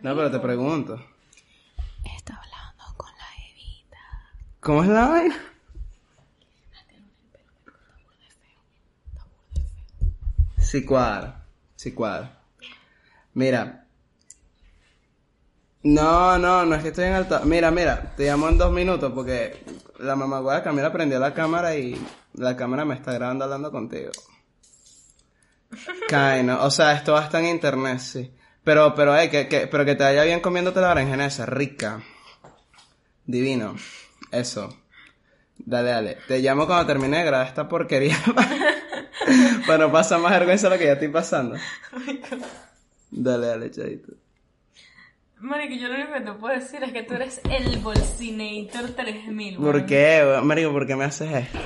No, pero te pregunto. Está hablando con la Evita. ¿Cómo es la vaina? Sí cuadra, sí cuadra. Mira. No, no, no es que estoy en alta. Mira, mira, te llamo en dos minutos porque la mamá de Camila prendió la cámara y la cámara me está grabando hablando contigo. Caino, o sea, esto va a estar en internet, sí. Pero, pero, eh, que, que, pero que te vaya bien comiéndote la berenjena esa, rica. Divino. Eso. Dale, dale. Te llamo cuando termine de grabar esta porquería. para no pasar más vergüenza lo que ya estoy pasando. Dale, dale, chadito. Marico, yo lo único que te puedo decir es que tú eres el Bolsinator 3000. ¿Por qué? Marico, por qué me haces esto?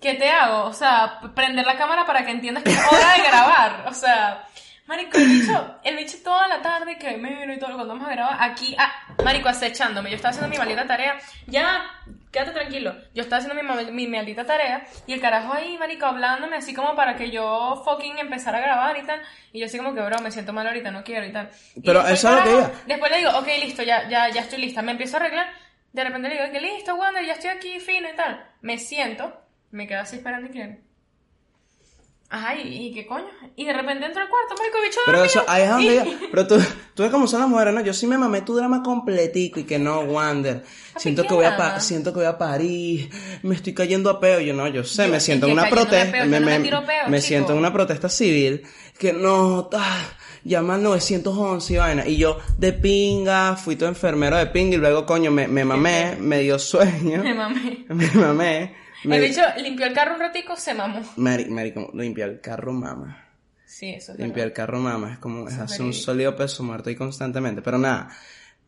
¿Qué te hago? O sea, prender la cámara para que entiendas que es hora de grabar. O sea, Marico, el bicho, el bicho toda la tarde que me vino y todo, cuando vamos a grabar, aquí, ah, Marico, acechándome. Yo estaba haciendo mi maldita tarea. Ya, quédate tranquilo. Yo estaba haciendo mi, ma- mi maldita tarea y el carajo ahí, Marico, hablándome así como para que yo fucking empezara a grabar y tal. Y yo así como que, bro, me siento mal ahorita, no quiero y tal. Y Pero después, eso es lo que iba. Después le digo, ok, listo, ya, ya, ya estoy lista. Me empiezo a arreglar. De repente le digo, que listo, Wander, ya estoy aquí, fino y tal. Me siento, me quedo así esperando y que... Ajá, ¿y, y qué coño? Y de repente entro al cuarto, marico, bicho Pero eso, ahí es donde Y- iba. Pero tú, tú ves cómo son las mujeres, ¿no? Yo sí me mamé tu drama completico y que no, Wander. Siento que voy a, pa- siento que voy a parir, me estoy cayendo a peo. Yo no, yo sé, Yo- me siento ¿y en una cayéndome a protesta, peo? Yo me, no me me- tiro peo, me chico. siento en una protesta civil, que no, ah, llama al 911 y vaina. Y yo, de pinga, fui tu enfermero de pinga y luego, coño, me, me mamé, me dio sueño, Me mamé. me mamé. Me, El bicho limpió el carro un ratico, se mamó. Mari, marico, limpiar el carro, mama. Sí, eso es Limpiar el carro mama, es como, es hacer un sólido peso muerto ahí constantemente. Pero nada,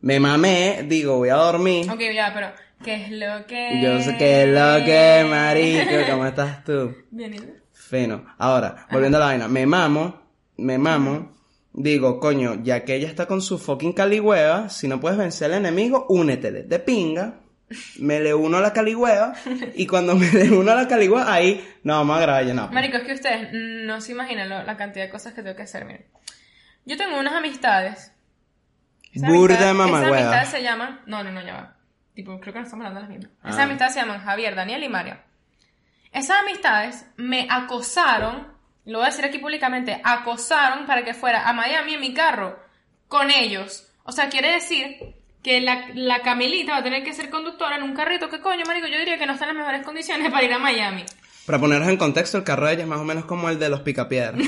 me mamé, digo, voy a dormir. Ok, ya, pero ¿qué es lo que...? Yo sé que es lo que, marico, ¿cómo estás tú? Bien, ¿y tú? Fino. Ahora, volviendo a la vaina, me mamo, me mamo, digo, coño, ya que ella está con su fucking caligüeva, si no puedes vencer al enemigo, únetele. De pinga, me le uno a la caligüeva, y cuando me le uno a la caligüeva, ahí, no, vamos a grabar ya, no. Marico, es que ustedes no se imaginan lo- la cantidad de cosas que tengo que hacer, miren. Yo tengo unas amistades. Esas Burda de amistades- mamagüeva. Esas amistades se llaman... No, no, no, ya va. Tipo, creo que no estamos hablando de las mismas. Esas Ah. amistades se llaman Javier, Daniel y María. Esas amistades me acosaron, lo voy a decir aquí públicamente, acosaron para que fuera a Miami en mi carro con ellos. O sea, quiere decir que la, la Camilita va a tener que ser conductora en un carrito. ¿Qué coño, marico? Yo diría que no está en las mejores condiciones para ir a Miami. Para ponernos en contexto, el carro de ella es más o menos como el de los picapiedras.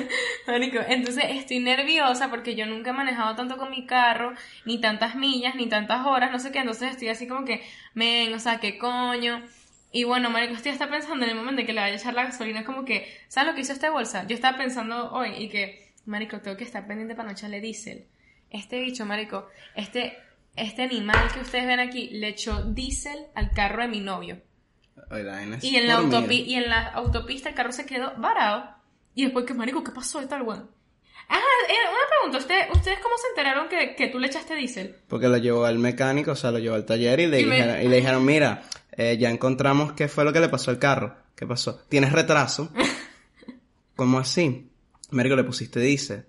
Marico, entonces estoy nerviosa porque yo nunca he manejado tanto con mi carro, ni tantas millas, ni tantas horas, no sé qué, entonces estoy así como que, men, o sea, qué coño. Y bueno, Marico, estoy hasta pensando en el momento en que le vaya a echar la gasolina, como que, ¿sabes lo que hizo esta bolsa? Yo estaba pensando hoy y que, Marico, tengo que estar pendiente para no echarle diésel. Este bicho, Marico, este, este animal que ustedes ven aquí, le echó diésel al carro de mi novio. Oye, es Y en, la dormida. autopi- y en la autopista el carro se quedó varado. Y después, que marico, ¿qué pasó y tal, weón? Ah, eh, una pregunta. ¿Usted, ¿Ustedes cómo se enteraron que, que tú le echaste diésel? Porque lo llevó al mecánico, o sea, lo llevó al taller y le, Y me- dijeron, y le dijeron, mira, eh, ya encontramos qué fue lo que le pasó al carro. ¿Qué pasó? ¿Tienes retraso? ¿Cómo así? Marico, le pusiste diésel.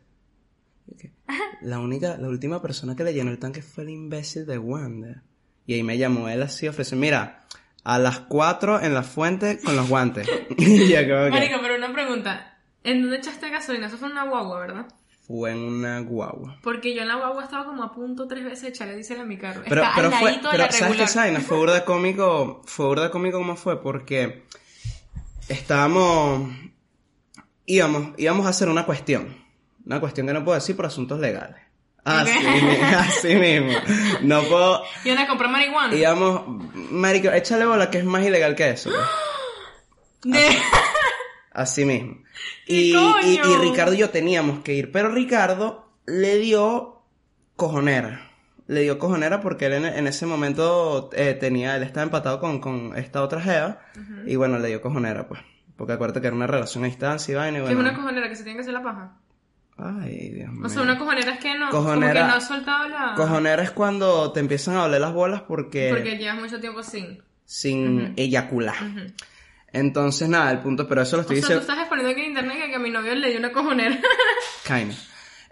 La única, la última persona que le llenó el tanque fue el imbécil de Wander. Y ahí me llamó él así, ofreció, mira, a las 4 en la fuente con los guantes. y yo como que, Marico, pero una pregunta. ¿En dónde echaste gasolina? Eso fue en una guagua, ¿verdad? fue en una guagua. Porque yo en la guagua estaba como a punto tres veces de echarle diésel a mi carro. Pero, Está pero al fue, de pero la ¿sabes qué vaina? Fue burda cómico, fue burda cómico como fue, porque estábamos, íbamos, íbamos a hacer una cuestión, una cuestión que no puedo decir por asuntos legales. Así, Ok. mi- así mismo. No puedo, Y una compró marihuana. íbamos, marico, échale bola que es más ilegal que eso. pues. De- Así mismo. ¿Qué Y, y? Ricardo y yo teníamos que ir, pero Ricardo le dio cojonera. Le dio cojonera porque él en, en ese momento eh, tenía, él estaba empatado con, con esta otra jeva. Y bueno, le dio cojonera, pues. Porque acuérdate que era una relación a distancia y vaina y Que es bueno. una cojonera que se tiene que hacer la paja. Ay, Dios mío. O sea, una cojonera es que no, Cojonera- como que no has soltado la... Cojonera es cuando te empiezan a doler las bolas porque, Porque llevas mucho tiempo sin. sin eyacular. Entonces, nada, el punto, pero eso lo O estoy sea, tú diciendo. estás exponiendo aquí en internet que, que a mi novio le dio una cojonera. Kinda.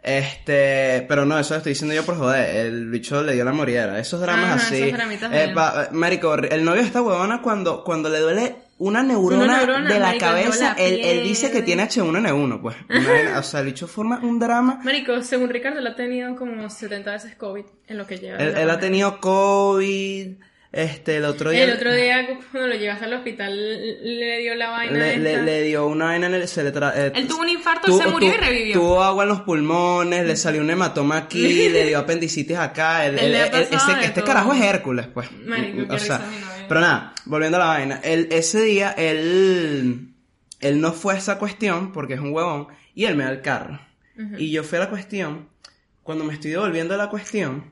Este, pero no, eso lo estoy diciendo yo por joder. El bicho le dio la moriera. Esos dramas Ajá, así. esos dramitas Eh, pa- marico, el novio de esta huevona cuando, cuando le duele una neurona, Una neurona, de la marico, cabeza, la él, él dice que tiene H1N1, pues. Una o sea, el bicho forma un drama. Marico, según Ricardo, él ha tenido como 70 veces COVID en lo que lleva. Él, él ha tenido COVID. Este, el otro día. El otro día, cuando lo llevaste al hospital, le dio la vaina. le, le- le dio una vaina en el. Se le tra- eh, Él tuvo un infarto, tu- se murió tu- y revivió. Tuvo agua en los pulmones, le salió un hematoma aquí, le dio apendicitis acá. El, el- el- ese- este carajo es Hércules, pues. Marico, o sea. Pero nada, volviendo a la vaina. Él, ese día, él, él no fue a esa cuestión porque es un huevón y él me da el carro. Y yo fui a la cuestión. Cuando me estoy devolviendo de la cuestión,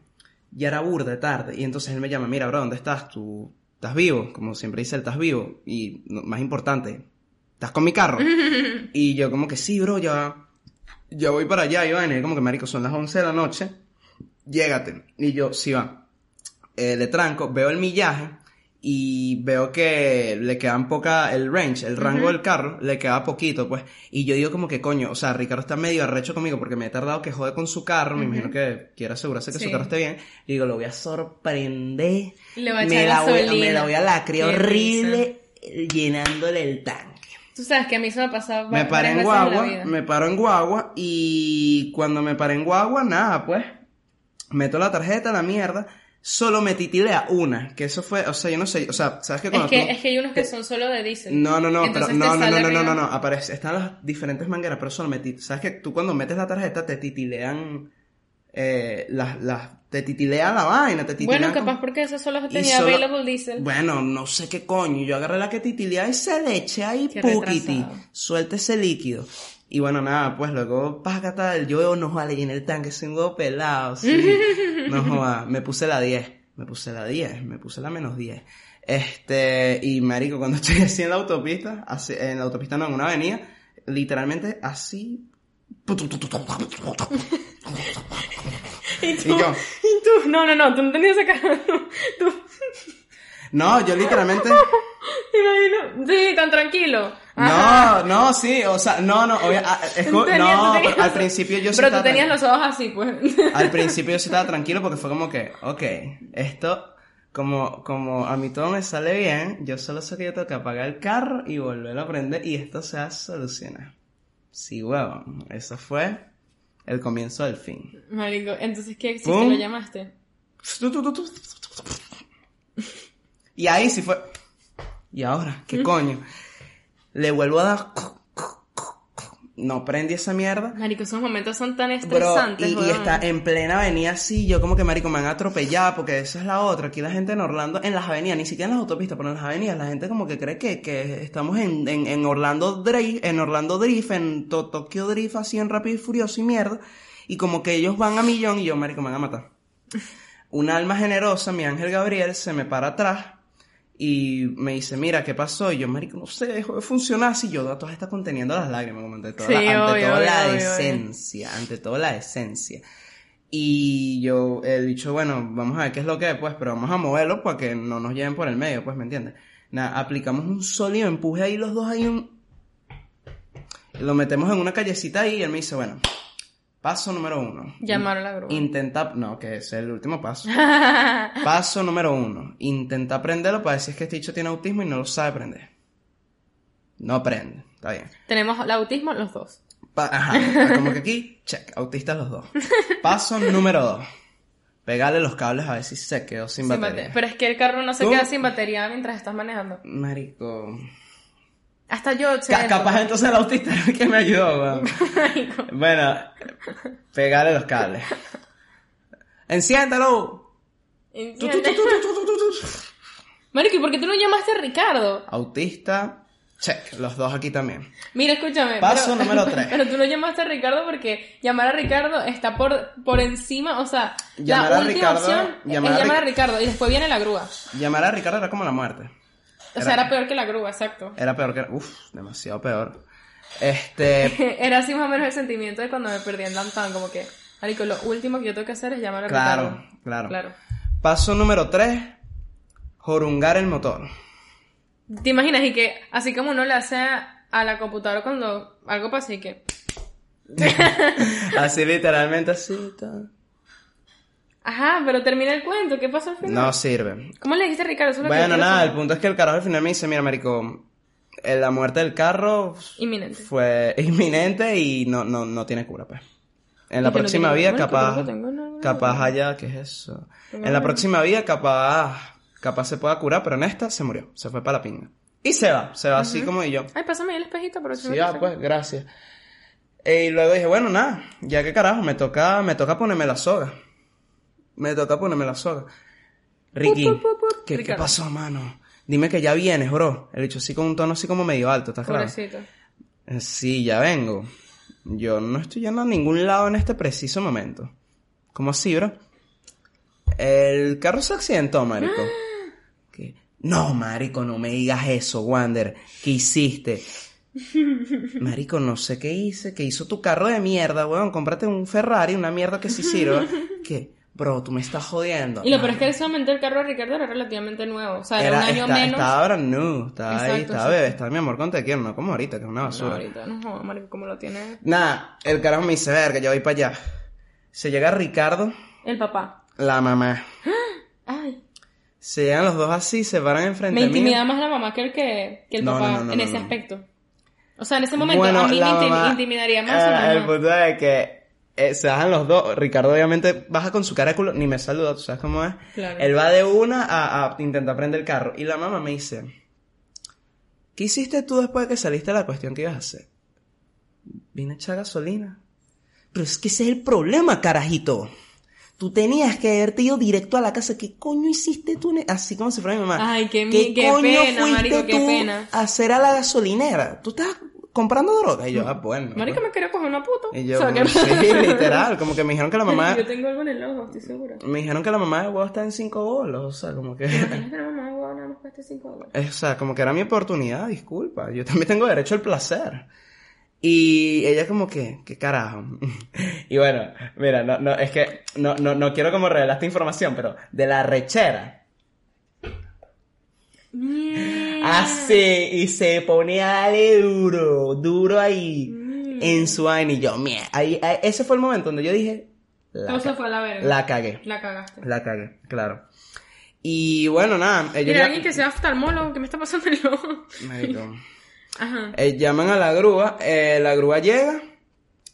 ya era burda tarde. Y entonces él me llama, mira, bro, ¿dónde estás? Tú estás vivo, como siempre dice, él estás vivo. Y no- más importante, ¿estás con mi carro? y yo como que sí, bro, ya, ya voy para allá. Y él como que, marico, son las 11 de la noche, llégate. Y yo, sí va. Eh, le tranco, veo el millaje y veo que le quedan poca, el range, el rango del carro, le queda poquito, pues. Y yo digo como que coño, o sea, Ricardo está medio arrecho conmigo porque me he tardado que jode con su carro, me imagino que quiere asegurarse que Sí. su carro esté bien. Y digo, lo voy a sorprender. Le va a me, echar la voy, me la voy a lacrear Qué horrible llenándole el tanque. Tú sabes que a mí se me ha pasado Me paré en guagua, me paro en guagua y cuando me paré en guagua, nada, pues, meto la tarjeta, la mierda, solo me titilea una, que eso fue, o sea, yo no sé, o sea, ¿sabes que Es cuando que, tú- es que hay unos que son solo de diésel. No, no, no, pero no, no, no, no, no, no, no, aparece, están las diferentes mangueras, pero solo me tit- ¿sabes que tú cuando metes la tarjeta te titilean, eh, las, las, te titilean la vaina, te titilean Bueno, capaz porque eso solo tenía solo- available diesel. Bueno, no sé qué coño. Yo agarré la que titilea y se le eché ahí Qué puquiti. retrasado. Suelta ese líquido. Y bueno, nada, pues luego, págata, yo no joda, le llené el tanque, soy un huevo pelado, sí. No joda, me puse la 10. Me puse la 10, me puse la menos 10. Este, y marico, cuando estoy así en la autopista, así- en la autopista no, en una avenida, literalmente así. Y tú, Y yo. y tú, no, no, no, tú no tenías esa cara. Tú, No, yo literalmente. te imagino, sí, tan tranquilo. No, no, sí, o sea, no, no, obvia- ah, es como- tenías- no, tenías- al principio yo sí Pero tú tenías los ojos así, pues. Al principio yo sí estaba tranquilo porque fue como que, ok, esto, como, como a mí todo me sale bien, yo solo sé que yo tengo que apagar el carro y volver a prender y esto se va a solucionar. Sí, huevón, eso fue el comienzo del fin. Marico, entonces, ¿qué? ¿Pum? ¿Lo llamaste? Y ahí sí fue. ¿Y ahora? ¿Qué coño? Le vuelvo a dar. No prendí esa mierda. Marico, esos momentos son tan Bro, estresantes, y, y está en plena avenida así, yo como que marico me han atropellado, porque esa es la otra. Aquí la gente en Orlando, en las avenidas, ni siquiera en las autopistas, pero en las avenidas, la gente como que cree que, que estamos en, en, en Orlando Drift, en Orlando Drift, en To- Tokyo Drift, así en Rápido y Furioso y mierda. Y como que ellos van a millón y yo, marico, me van a matar. Una alma generosa, mi ángel Gabriel, se me para atrás y me dice, mira, ¿qué pasó? Y yo, marico, no sé, dejó de funcionar así. Yo a todas está conteniendo las lágrimas, como ante toda, Sí, la, ante obvio, toda obvio, la obvio, decencia, ante toda la decencia. Y yo he dicho, bueno, vamos a ver qué es lo que es, pues, pero vamos a moverlo para que no nos lleven por el medio, pues, ¿me entiendes? Nada, aplicamos un sólido empuje ahí los dos ahí un... Lo metemos en una callecita ahí y él me dice, bueno, paso número uno. Llamar a la grúa. Intenta, no, que es el último paso. paso número uno. Intenta aprenderlo para decir que este dicho tiene autismo y no lo sabe aprender. No aprende, está bien. Tenemos el autismo los dos. Pa- Ajá, como que aquí, check, autistas los dos. Paso número dos. Pegarle los cables a ver si se quedó sin Sin batería. batería. Pero es que el carro no se ¿Tú? queda sin batería mientras estás manejando. Marico. Hasta yo sé Ca- capaz entonces el autista era el que me ayudó, weón. Bueno, pegarle los cables. Enciéndalo. Tu. Marico, ¿y por qué tú no llamaste a Ricardo? Autista, check, los dos aquí también. Mira, escúchame. Paso pero- número tres. Pero tú no llamaste a Ricardo porque llamar a Ricardo está por, por encima, o sea, Llamar la a última Ricardo- opción llamar es a llamar a Ric- Ricardo y después viene la grúa. Llamar a Ricardo era como la muerte. O sea, era peor que la grúa, exacto. Era peor que... Uf, demasiado peor. Este... Era así más o menos el sentimiento de cuando me perdí en Downtown, como que, Marico, lo último que yo tengo que hacer es llamar a Claro, Ricardo. claro. Claro. Paso número 3. Jorungar el motor. ¿Te imaginas? Y que así como uno le hace a la computadora cuando algo pasa y que... así literalmente así. tal. Ajá, pero termina el cuento. ¿Qué pasó al final? No sirve. ¿Cómo le dijiste a Ricardo? Eso Bueno, nada, el punto es que el carajo al final me dice, mira, marico, eh, la muerte del carro Inminente. fue inminente y no, no, no tiene cura, pues. En la no próxima tiene- vida, capaz, tengo capaz haya, ¿qué es eso? Tengo En la próxima vida, capaz, capaz se pueda curar, pero en esta se murió, se fue para la pinga. Y se va, se va así como y yo. Ay, pásame el espejito, pero Sí, no ah, pues, gracias. Eh, Y luego dije, bueno, nada, ya que carajo, me toca, me toca ponerme la soga. Me toca ponerme la soga. Ricky. ¿qué, ¿qué Ricardo. pasó, mano? Dime que ya vienes, bro. El dicho así con un tono así como medio alto, ¿estás claro? Eh, Sí, ya vengo. Yo no estoy yendo a ningún lado en este preciso momento. ¿Cómo así, bro? El carro se accidentó, marico. ¿Qué? No, marico, no me digas eso, Wander. ¿Qué hiciste? Marico, no sé qué hice. ¿Qué hizo tu carro de mierda, weón? Cómprate un Ferrari, una mierda que sí sirva. ¿Qué? Bro, tú me estás jodiendo. Y lo peor es que en ese momento el carro de Ricardo era relativamente nuevo. O sea, era, Era- un año está- menos. Estaba brand new, estaba ahí, Exacto, estaba exacto. bebé, estaba mi amor con te quiero, no como ahorita, que es una No, basura. ahorita no jodas, marico, como lo tiene Nada, el carajo me dice, verga, yo voy para allá. Se llega Ricardo, el papá. la mamá. Ay, Se llegan los dos así, se paran enfrente me mío. intimida más la mamá que el que, que el No, papá no, no, no, en no, ese no. aspecto. O sea, en ese momento Bueno, a mí me mamá- intimidaría más mamá. El punto es que eh, se bajan los dos. Ricardo obviamente baja con su cara de culo, ni me saluda, ¿tú sabes cómo es? Claro. Él va de una a, a intentar prender el carro. Y la mamá me dice, ¿qué hiciste tú después de que saliste de la cuestión que ibas a hacer? Vine a echar gasolina. Pero es que ese es el problema, carajito. Tú tenías que haberte ido directo a la casa. ¿Qué coño hiciste tú? e-?" Así como si fuera mi mamá. Ay, qué mi- qué pena, marico, qué pena. a hacer a la gasolinera? ¿Tú estás comprando droga? Y yo, ah, bueno. Marico me quería coger una puta. Y yo, o sea, que... sí, literal, como que me dijeron que la mamá, Yo tengo algo en el ojo, estoy segura. me dijeron que la mamá de huevo está en cinco bolos, o sea, como que, la mamá de huevo nada más cueste 5 dólares. o sea, como que era mi oportunidad, disculpa, yo también tengo derecho al placer. Y ella como que, ¿qué carajo? y bueno, mira, no, no, es que no, no, no quiero como revelar esta información, pero de la rechera. Así, y se ponía a darle duro, duro ahí, en su vaina, y yo, mierda, ahí, ahí- ese fue el momento donde yo dije, la, Todo se ca- fue a la verga. la cagué. La cagaste. La cagué, claro. Y bueno, nada, ellos Mira, ya- alguien que sea oftalmólogo, ¿qué me está pasando el ojo? Ajá. Eh, llaman a la grúa, eh, la grúa llega,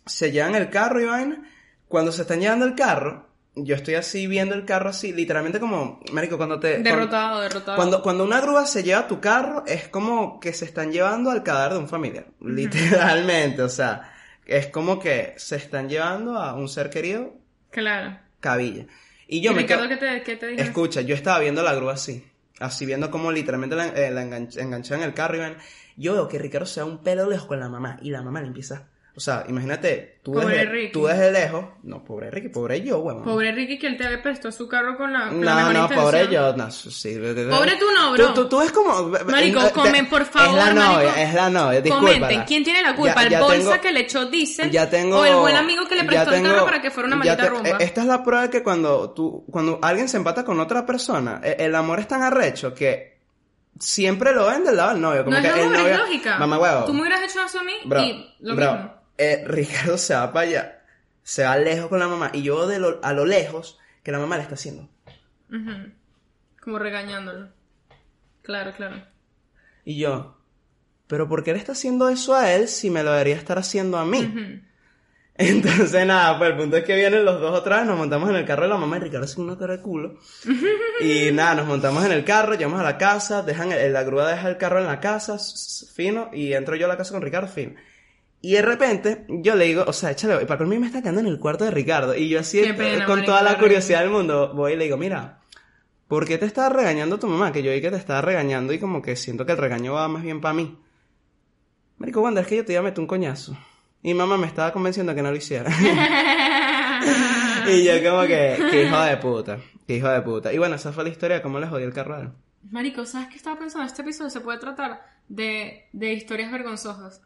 se llevan el carro y vaina. Cuando se están llevando el carro, yo estoy así viendo el carro así, literalmente como, marico, cuando te... Derrotado, derrotado. Cuando, cuando una grúa se lleva tu carro, es como que se están llevando al cadáver de un familiar. Literalmente, o sea, es como que se están llevando a un ser querido Claro. cabilla. Y yo ¿Y me Ricardo, quedo- ¿qué te, qué te dijo? Escucha, yo estaba viendo la grúa así. Así viendo como literalmente la, eh, la en el carro y ven. Yo veo que Ricardo se da un pelo lejos con la mamá y la mamá le empieza. O sea, imagínate, tú Pobre desde, Ricky. tú desde lejos. No, pobre Ricky, pobre yo, weón. Pobre Ricky que él te prestó su carro con la, con la No, mejor no, intención. pobre yo, no, sí. Pobre tú no, bro. Tú, tú, tú ves como... Marico, eh, comen, por favor, Es la novia, marico. es la novia. Comenten, ¿quién tiene la culpa? Ya- ¿El ya bolsa tengo- que le echó diésel? Ya tengo... ¿O el buen amigo que le prestó el carro tengo- para que fuera una maldita te- rumba? eh, Esta es la prueba de que cuando tú, cuando alguien se empata con otra persona, eh, el amor es tan arrecho que siempre lo ven del lado del novio. Como no que es el novio, es lógica. Mamá huevo. Tú me hubieras hecho eso a mí Bro, y lo bro, mismo. Eh, Ricardo se va para allá, se va lejos con la mamá y yo de lo- a lo lejos que la mamá le está haciendo. Como regañándolo. Claro, claro. Y yo, pero ¿por qué le está haciendo eso a él si me lo debería estar haciendo a mí? Entonces, nada, pues el punto es que vienen los dos otra vez, nos montamos en el carro de la mamá y Ricardo hace una cara de culo. y nada, nos montamos en el carro, llegamos a la casa, dejan el- la grúa deja el carro en la casa, fino, y entro yo a la casa con Ricardo, fino. Y de repente, yo le digo, o sea, échale, para conmigo me está quedando en el cuarto de Ricardo. Y yo así, Qué pena, con toda la curiosidad del mundo, voy y le digo, mira, ¿por qué te estaba regañando tu mamá? Que yo vi que te estaba regañando y como que siento que el regaño va más bien para mí. Marico, Wanda, es que yo te iba a meter un coñazo. Y mamá me estaba convenciendo que no lo hiciera. y yo como que, que hijo de puta, que hijo de puta. Y bueno, esa fue la historia de cómo le jodí el carro a él. Marico, ¿sabes qué estaba pensando? Este episodio se puede tratar de, de historias vergonzosas.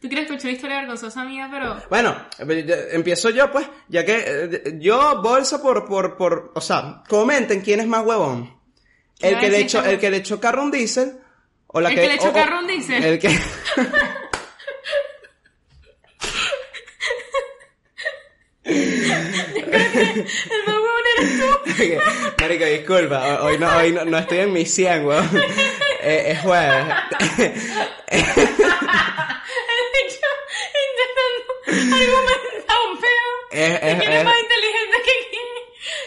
Tú quieres escuchar historia vergonzosa mía, pero... Bueno, eh, empiezo yo, pues, ya que eh, yo bolsa por, por, por, o sea, comenten quién es más huevón. El que, le hecho, el que le echó carro un diésel o la que el que... le echó carro un diésel. El que... el más huevón eres tú. Okay. Marico, disculpa, hoy no, hoy no, no estoy en mi 100, huevón. Eh, es jueves. Argumentar un peo. Es- ¿Y es- quién es es- más inteligente que quién?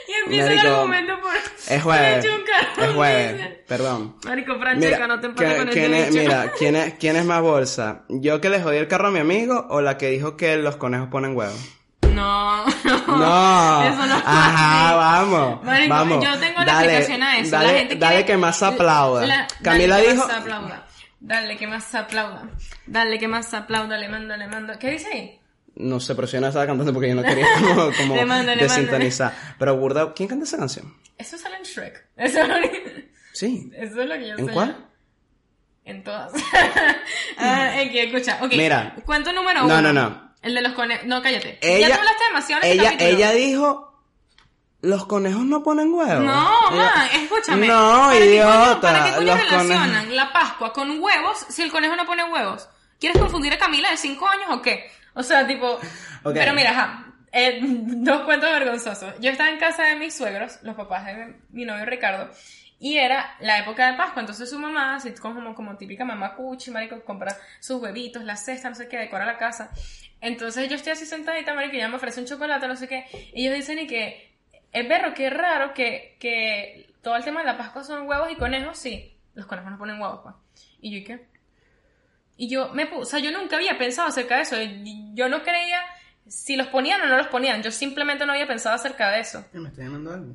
Y empieza el argumento por... Es jueves. por. Es jueves, perdón. Marico, Francesca, no te empates ¿quién- con quién este es, bicho. mira, ¿quién es, ¿quién es más bolsa? ¿Yo que le jodí el carro a mi amigo o la que dijo que los conejos ponen huevos? No, no. No. Eso no Ajá, vamos. Marico, vamos. yo tengo la Dale, explicación a eso. Dale, la gente dale quiere- que más aplauda. La- Camila dale que dijo. más aplauda. Dale que más aplauda. Dale que más aplauda. Le mando, le mando. ¿Qué dice ahí? No sé, pero yo no estaba cantando porque yo no quería como, como Le mando, le mando. desintonizar. Pero Burda, ¿quién canta esa canción? Eso sale en Shrek. Eso Sí. eso es lo que yo ¿En sé. cuál? En todas. ah, es que escucha. Ok. Mira. Cuento número No, uno. no, no. El de los conejos. No, cállate. Ella, ya tú hablaste demasiado en este ella, capítulo. ella dijo, los conejos no ponen huevos. No, Ella- man, escúchame. No, ¿Para qué idiota. ¿Para qué coño relacionan conejos. la Pascua con huevos si el conejo no pone huevos? ¿Quieres confundir a Camila de 5 años o qué? O sea, tipo... Ok. Pero mira, ajá, eh, dos cuentos vergonzosos. Yo estaba en casa de mis suegros, los papás de mi novio Ricardo, y era la época de Pascua, entonces su mamá, así como, como típica mamá cuchi, marico, compra sus huevitos, la cesta, no sé qué, decora la casa. Entonces yo estoy así sentadita, marico, y ella me ofrece un chocolate, no sé qué, y ellos dicen y que es berro, que es raro que, que todo el tema de la Pascua son huevos y conejos, sí, los conejos no ponen huevos, pues. Y yo, ¿y qué? Y yo me puse, o sea, yo nunca había pensado acerca de eso. y Yo no creía si los ponían o no los ponían. Yo simplemente no había pensado acerca de eso. Me está llamando algo.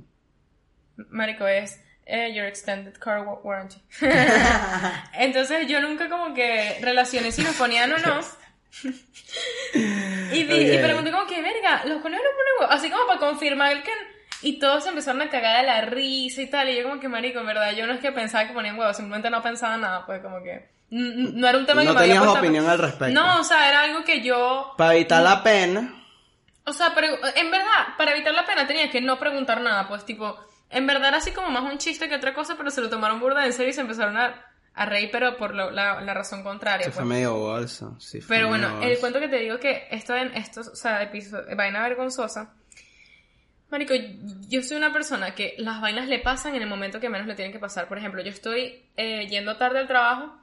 Marico, es eh, Your Extended Car wa- Warranty. Entonces yo nunca como que relacioné si los ponían o no. y, di- y Ok. pregunté como que, verga, los conejos no ponen huevos. Así como para confirmar que... Y todos empezaron a cagar de la risa y tal. Y yo como que, marico, en verdad, yo no es que pensaba que ponían huevos. Simplemente no pensaba nada. Pues como que... No era un tema que me tenías opinión al respecto. No, o sea, era algo que yo... Para evitar la pena. O sea, pero en verdad, para evitar la pena tenía que no preguntar nada, pues tipo, en verdad era así como más un chiste que otra cosa, pero se lo tomaron burda en serio y se empezaron a, a reír, pero por lo- la, la razón contraria. Se pues. fue medio bolsa. Sí, fue Pero bueno, el cuento que te digo que esto en esto, o sea, episodio, vaina vergonzosa. Marico, yo soy una persona que las vainas le pasan en el momento que menos le tienen que pasar. Por ejemplo, yo estoy eh, yendo tarde al trabajo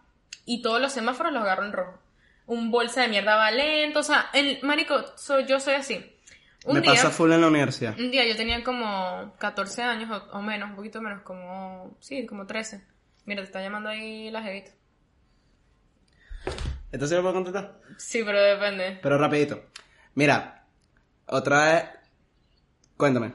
y todos los semáforos los agarro en rojo. Un bolsa de mierda va lento, o sea, el, marico, soy, yo soy así. Un Me día, pasa full en la universidad. un día yo tenía como 14 años o, o menos, un poquito menos, como, sí, como 13. Mira, te está llamando ahí la jevita. ¿Esto sí lo puedo contestar? Sí, pero depende. Pero rapidito. Mira, otra vez. Cuéntame.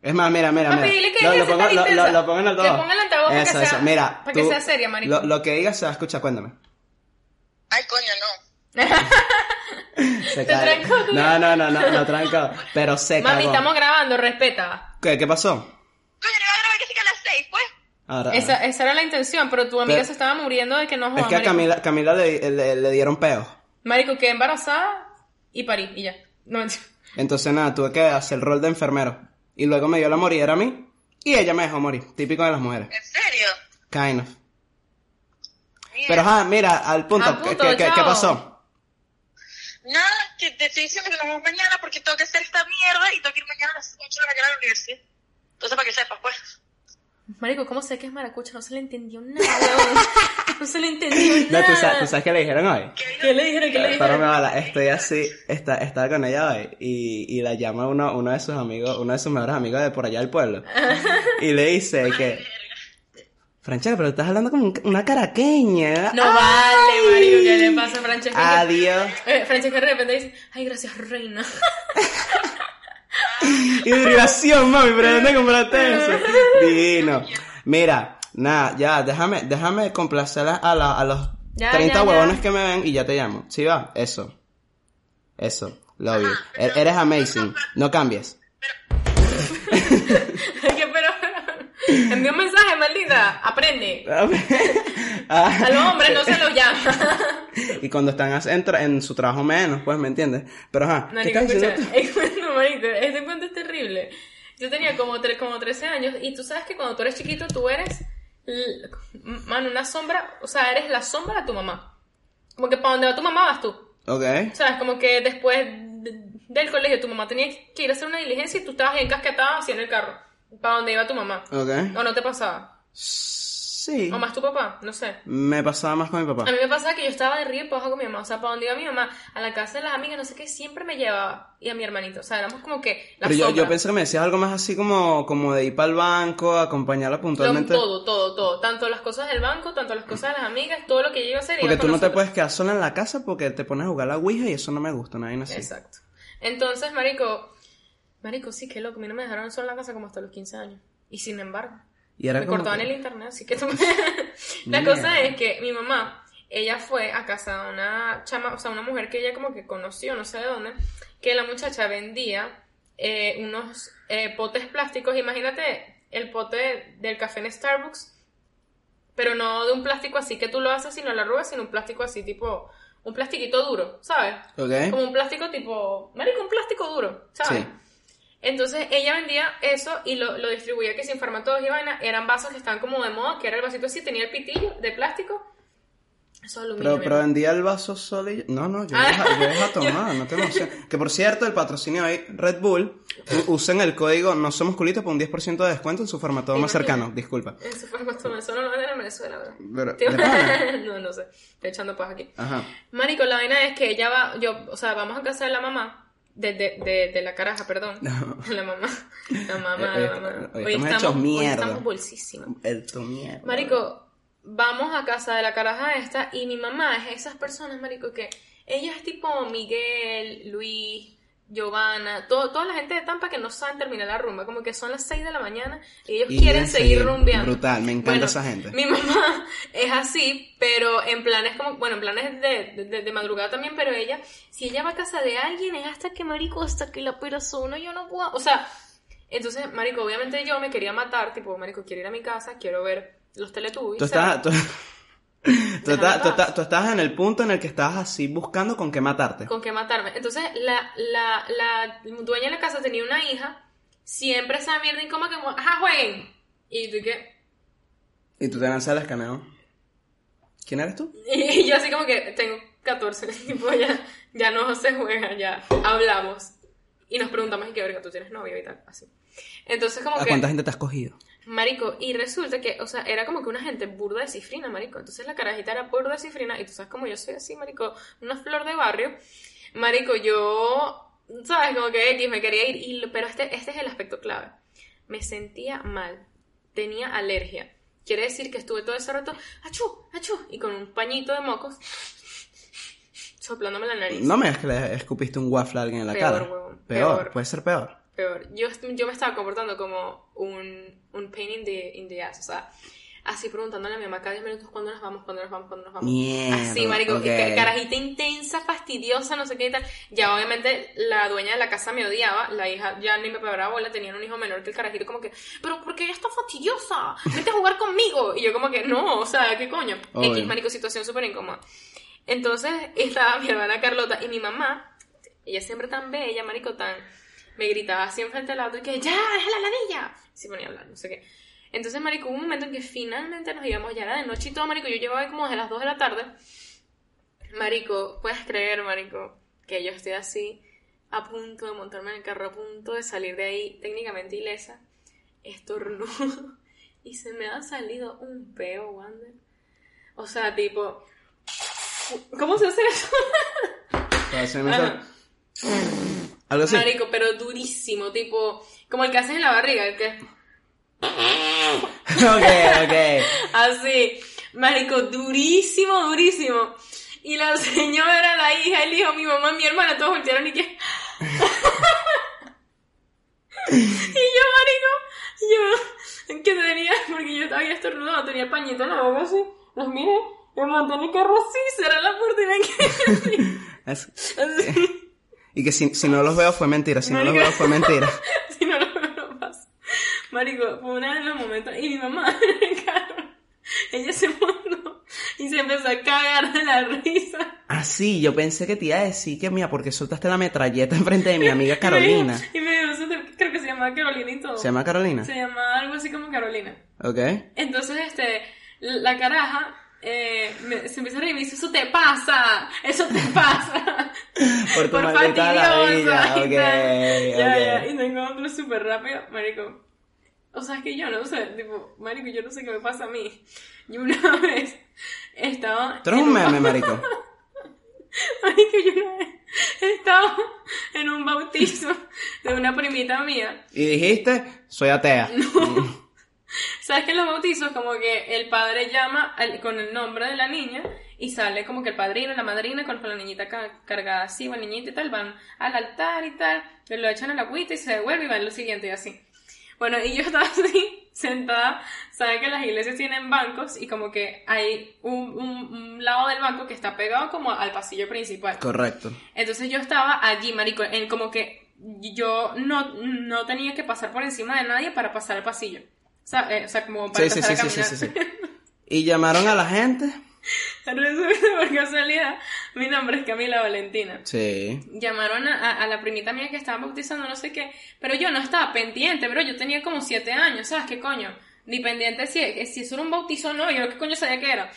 Es más, mira, mira, mira. que lo, lo pongo, lo, lo- pongo en el Que altavoz. ponga el altavoz para que Eso, sea- eso. Mira, para que tú- sea seria, marico. Lo, lo que digas se va a escuchar, cuéntame. Ay, coño, no. Se Te cae. No, no, no, no, no trancado. Pero se Mami, cagó. estamos grabando, respeta. ¿Qué, ¿Qué pasó? Coño, le va a grabar que siga a las seis, pues. Ahora, Esa, esa era la intención, pero tu amiga Pero- se estaba muriendo de que no es jodas, que a. Camila, Camila le, le, le dieron peos. Marico, quedé embarazada y parí, y ya. No. Entonces nada, tuve que hacer el rol de enfermero. Y luego me dio la morir a mí. Y ella me dejó morir. Típico de las mujeres. ¿En serio? Kind of. Mira. Pero ajá, mira, al punto. Al ¿qué- punto, qué, qué- qué chao. pasó? Nada, que te estoy diciendo que nos vemos mañana porque tengo que hacer esta mierda y tengo que ir mañana a las 8 de la mañana a la universidad. Entonces, para que sepas, pues. Marico, ¿cómo sé que es maracucha? No se le entendió nada, weón. No se le entendió No, nada. ¿tú sabes, tú sabes qué le dijeron hoy? ¿Qué le dijeron? ¿Qué le Pero dijeron? me bala, estoy así, está, estaba con ella hoy y, y la llama uno, uno de sus amigos, uno de sus mejores amigos de por allá del pueblo. Y le dice que, Francesca, pero estás hablando como un- una caraqueña. No vale, marico, ¿qué le pasa a Francesca? Adiós. Eh, Francesca de repente dice, ay, gracias, reina. Hidratación, mami, pero ¿dónde compraste eso? Divino. Mira, nada, ya, déjame, déjame complacer a, la- a los Ya, 30 ya, ya. huevones que me ven y ya te llamo. ¿Sí va? Eso. Eso. Love you. E- Eres amazing. No cambies. Pero, envía un mensaje, maldita, aprende. Ah, A los hombres no se los llama. y cuando están en, en su trabajo menos, pues, ¿me entiendes? Pero ajá, ¿qué Marico, estás escucha, diciendo el cuento, marico, cuento es terrible. Yo tenía como, tre- como 13 años y tú sabes que cuando tú eres chiquito tú eres, mano, una sombra, o sea, eres la sombra de tu mamá. Como que para donde va tu mamá vas tú. Ok. O sea, es como que después de, del colegio, tu mamá tenía que ir a hacer una diligencia y tú estabas encasquetado así en el carro, para donde iba tu mamá. Ok. ¿O no te pasaba? Sí. ¿O más tu papá? No sé. Me pasaba más con mi papá. A mí me pasaba que yo estaba de río y paja con mi mamá. O sea, para donde iba mi mamá, a la casa de las amigas, no sé qué, siempre me llevaba. Y a mi hermanito. O sea, éramos como que la Pero yo, sombra. yo pensé que me decías algo más así como, como de ir para el banco, acompañarla Lo- puntualmente. todo, todo, todo. Tanto las cosas del banco, tanto las cosas de las amigas, todo lo que yo iba a hacer. Porque tú no te puedes quedar sola en la casa porque te pones a jugar la Ouija y eso no me gusta, nadie así. Exacto. Entonces, marico, marico, sí, qué loco. A mí no me dejaron sola en la casa como hasta los 15 años. Y sin embargo, Y era me como cortaban que- el internet, así que... la Mierda. cosa es que mi mamá, ella fue a casa de una chama, o sea, una mujer que ella como que conoció, no sé de dónde, que la muchacha vendía eh, unos eh, potes plásticos, imagínate el pote del café en Starbucks, pero no de un plástico así que tú lo haces sino la arrugas, sino un plástico así tipo, un plastiquito duro, ¿sabes? Como un plástico tipo, marico, un plástico duro, ¿sabes? Sí. Entonces ella vendía eso y lo, lo distribuía que sin farmatodos y vaina. Eran vasos que estaban como de moda, que era el vasito así, tenía el pitillo de plástico. Eso es aluminio. Pero, pero vendía el vaso solo y... No, no, yo Ah. deja, yo deja tomar, no te emociones. Que por cierto, el patrocinio hoy, Red Bull, usen el código No Somos Culitos por un 10% de descuento en su farmatodo más cercano, disculpa. Eso fue cuando me sonó, no venden en Venezuela, ¿verdad? No, no sé. Estoy echando paz aquí. Ajá. Marico, la vaina es que ella va, yo, o sea, vamos a casa de la mamá, de, de, de, de la caraja, perdón. No. La mamá. La mamá, Eh, la eh, mamá. hoy estamos hoy mierda. estamos bolsísimos. Mierda. Marico, vamos a casa de la caraja esta y mi mamá es esas personas, marico, que ella es tipo Miguel, Luis, Giovanna, todo, toda la gente de Tampa que no saben terminar la rumba, como que son las 6 de la mañana y ellos Y quieren seguir rumbeando. Brutal, me encanta Bueno, esa gente. Mi mamá es así, pero en planes como, bueno, en planes de, de, de madrugada también, pero ella, si ella va a casa de alguien, es hasta que, marico, hasta que la persona yo no puedo, o sea, entonces, marico, obviamente yo me quería matar, tipo, marico, quiero ir a mi casa, quiero ver los Teletubbies. Tú ¿sabes? estás, tú, tú estás, tú, estás, tú estás en el punto en el que estás así buscando con qué matarte. con qué matarme. Entonces, la, la, la dueña de la casa tenía una hija, siempre esa mierda y como que, ajá, jueguen. Y tú qué. Y tú te lanzas el escaneo. ¿Quién eres tú? Y yo así como que tengo 14, tipo ya, ya no se juega, ya hablamos. Y nos preguntamos, ¿y qué verga? ¿Tú tienes novio y tal? Así. Entonces como ¿A que... cuánta gente te has cogido? Marico, y resulta que, o sea, era como que una gente burda de cifrina, marico. Entonces la carajita era burda de cifrina, y tú sabes como yo soy así, marico, una flor de barrio. Marico, yo, sabes, como que X me quería ir, y, pero este, este es el aspecto clave. Me sentía mal, tenía alergia. Quiere decir que estuve todo ese rato, achú, achú, y con un pañito de mocos, soplándome la nariz. No me digas que le escupiste un waffle a alguien en la Peor, cara. huevón, Peor, peor. puede ser peor. Peor. Yo, yo me estaba comportando como un, un pain in the, in the ass, o sea, así preguntándole a mi mamá cada 10 minutos cuándo nos vamos, cuándo nos vamos, cuándo nos vamos. Mierda, así, marico, ok. ca- carajita intensa, fastidiosa, no sé qué y tal. Ya obviamente la dueña de la casa me odiaba, la hija ya ni me pegaba bola, tenían un hijo menor que el carajito como que, pero ¿por qué ella está fastidiosa? Vete a jugar conmigo. Y yo como que, no, o sea, ¿qué coño? Obvio. X, marico, situación súper incómoda. Entonces estaba mi hermana Carlota y mi mamá, ella siempre tan bella, marico, tan... Me gritaba así enfrente del auto y que ya, déjala la ladilla. Y se ponía a hablar, no sé qué. Entonces, marico, hubo un momento en que finalmente nos íbamos, ya era de noche y todo, marico, yo llevaba ahí como desde las 2 de la tarde. Marico, puedes creer, marico, que yo estoy así, a punto de montarme en el carro, a punto de salir de ahí técnicamente ilesa, estornudo, y se me ha salido un peo, Wander. O sea, tipo... ¿Cómo se hace eso? Hacerme Ajá. eso- Algo así. Marico, pero durísimo, tipo... Como el que haces en la barriga, el que... ok, ok. Así, marico, durísimo, durísimo. Y la señora, la hija, el hijo, mi mamá, mi hermana, todos voltearon y que... y yo, marico, yo, que tenía, porque yo había estornudado, tenía el pañito en la boca así, los miré, me monté en el carro así, cerré la puerta y me quedé así. Y que si, si no los veo fue mentira, si no los veo fue mentira. si no lo veo, no pasa. Marico, fue uno de los momentos. Y mi mamá en el carro, ella se montó y se empezó a cagar de la risa. Ah, sí, yo pensé que te iba a decir que, mira, porque soltaste la metralleta enfrente de mi amiga Carolina. Y me dijo, "Eso te- creo que se llamaba Carolina y todo. ¿Se llama Carolina? Se llamaba algo así como Carolina. Ok. Entonces, este, la caraja eh, me- se empieza a reír y me dice, eso te pasa, eso te pasa. Por tu por fastidiosa. ladilla, y ok, tal. Ya, ya. Y tengo otro súper rápido, marico. O sea, es que yo no sé, tipo, marico, yo no sé qué me pasa a mí. Yo una vez estaba... Tú eres un meme, marico. Marico, yo una vez estaba en un bautizo de una primita mía. Y dijiste, soy atea. ¿Sabes que en los bautizos como que el padre llama al- con el nombre de la niña y sale como que el padrino, la madrina con, con la niñita ca- cargada así, va el niñito y tal, van al altar y tal, lo echan a la agüita y se devuelve y van lo siguiente y así. Bueno, y yo estaba así, sentada, saben que las iglesias tienen bancos y como que hay un, un- un lado del banco que está pegado como al pasillo principal. Correcto. Entonces yo estaba allí, marico, en como que yo no, no tenía que pasar por encima de nadie para pasar el pasillo. O sea, eh, o sea como para Sí, empezar sí, a sí, sí, sí, sí. Y llamaron a la gente. Por casualidad, mi nombre es Camila Valentina. Sí. Llamaron a, a- a la primita mía que estaba bautizando, no sé qué, pero yo no estaba pendiente, pero yo tenía como siete años, ¿sabes qué coño? Ni pendiente si, si eso era un bautizo o no, yo qué coño sabía que era.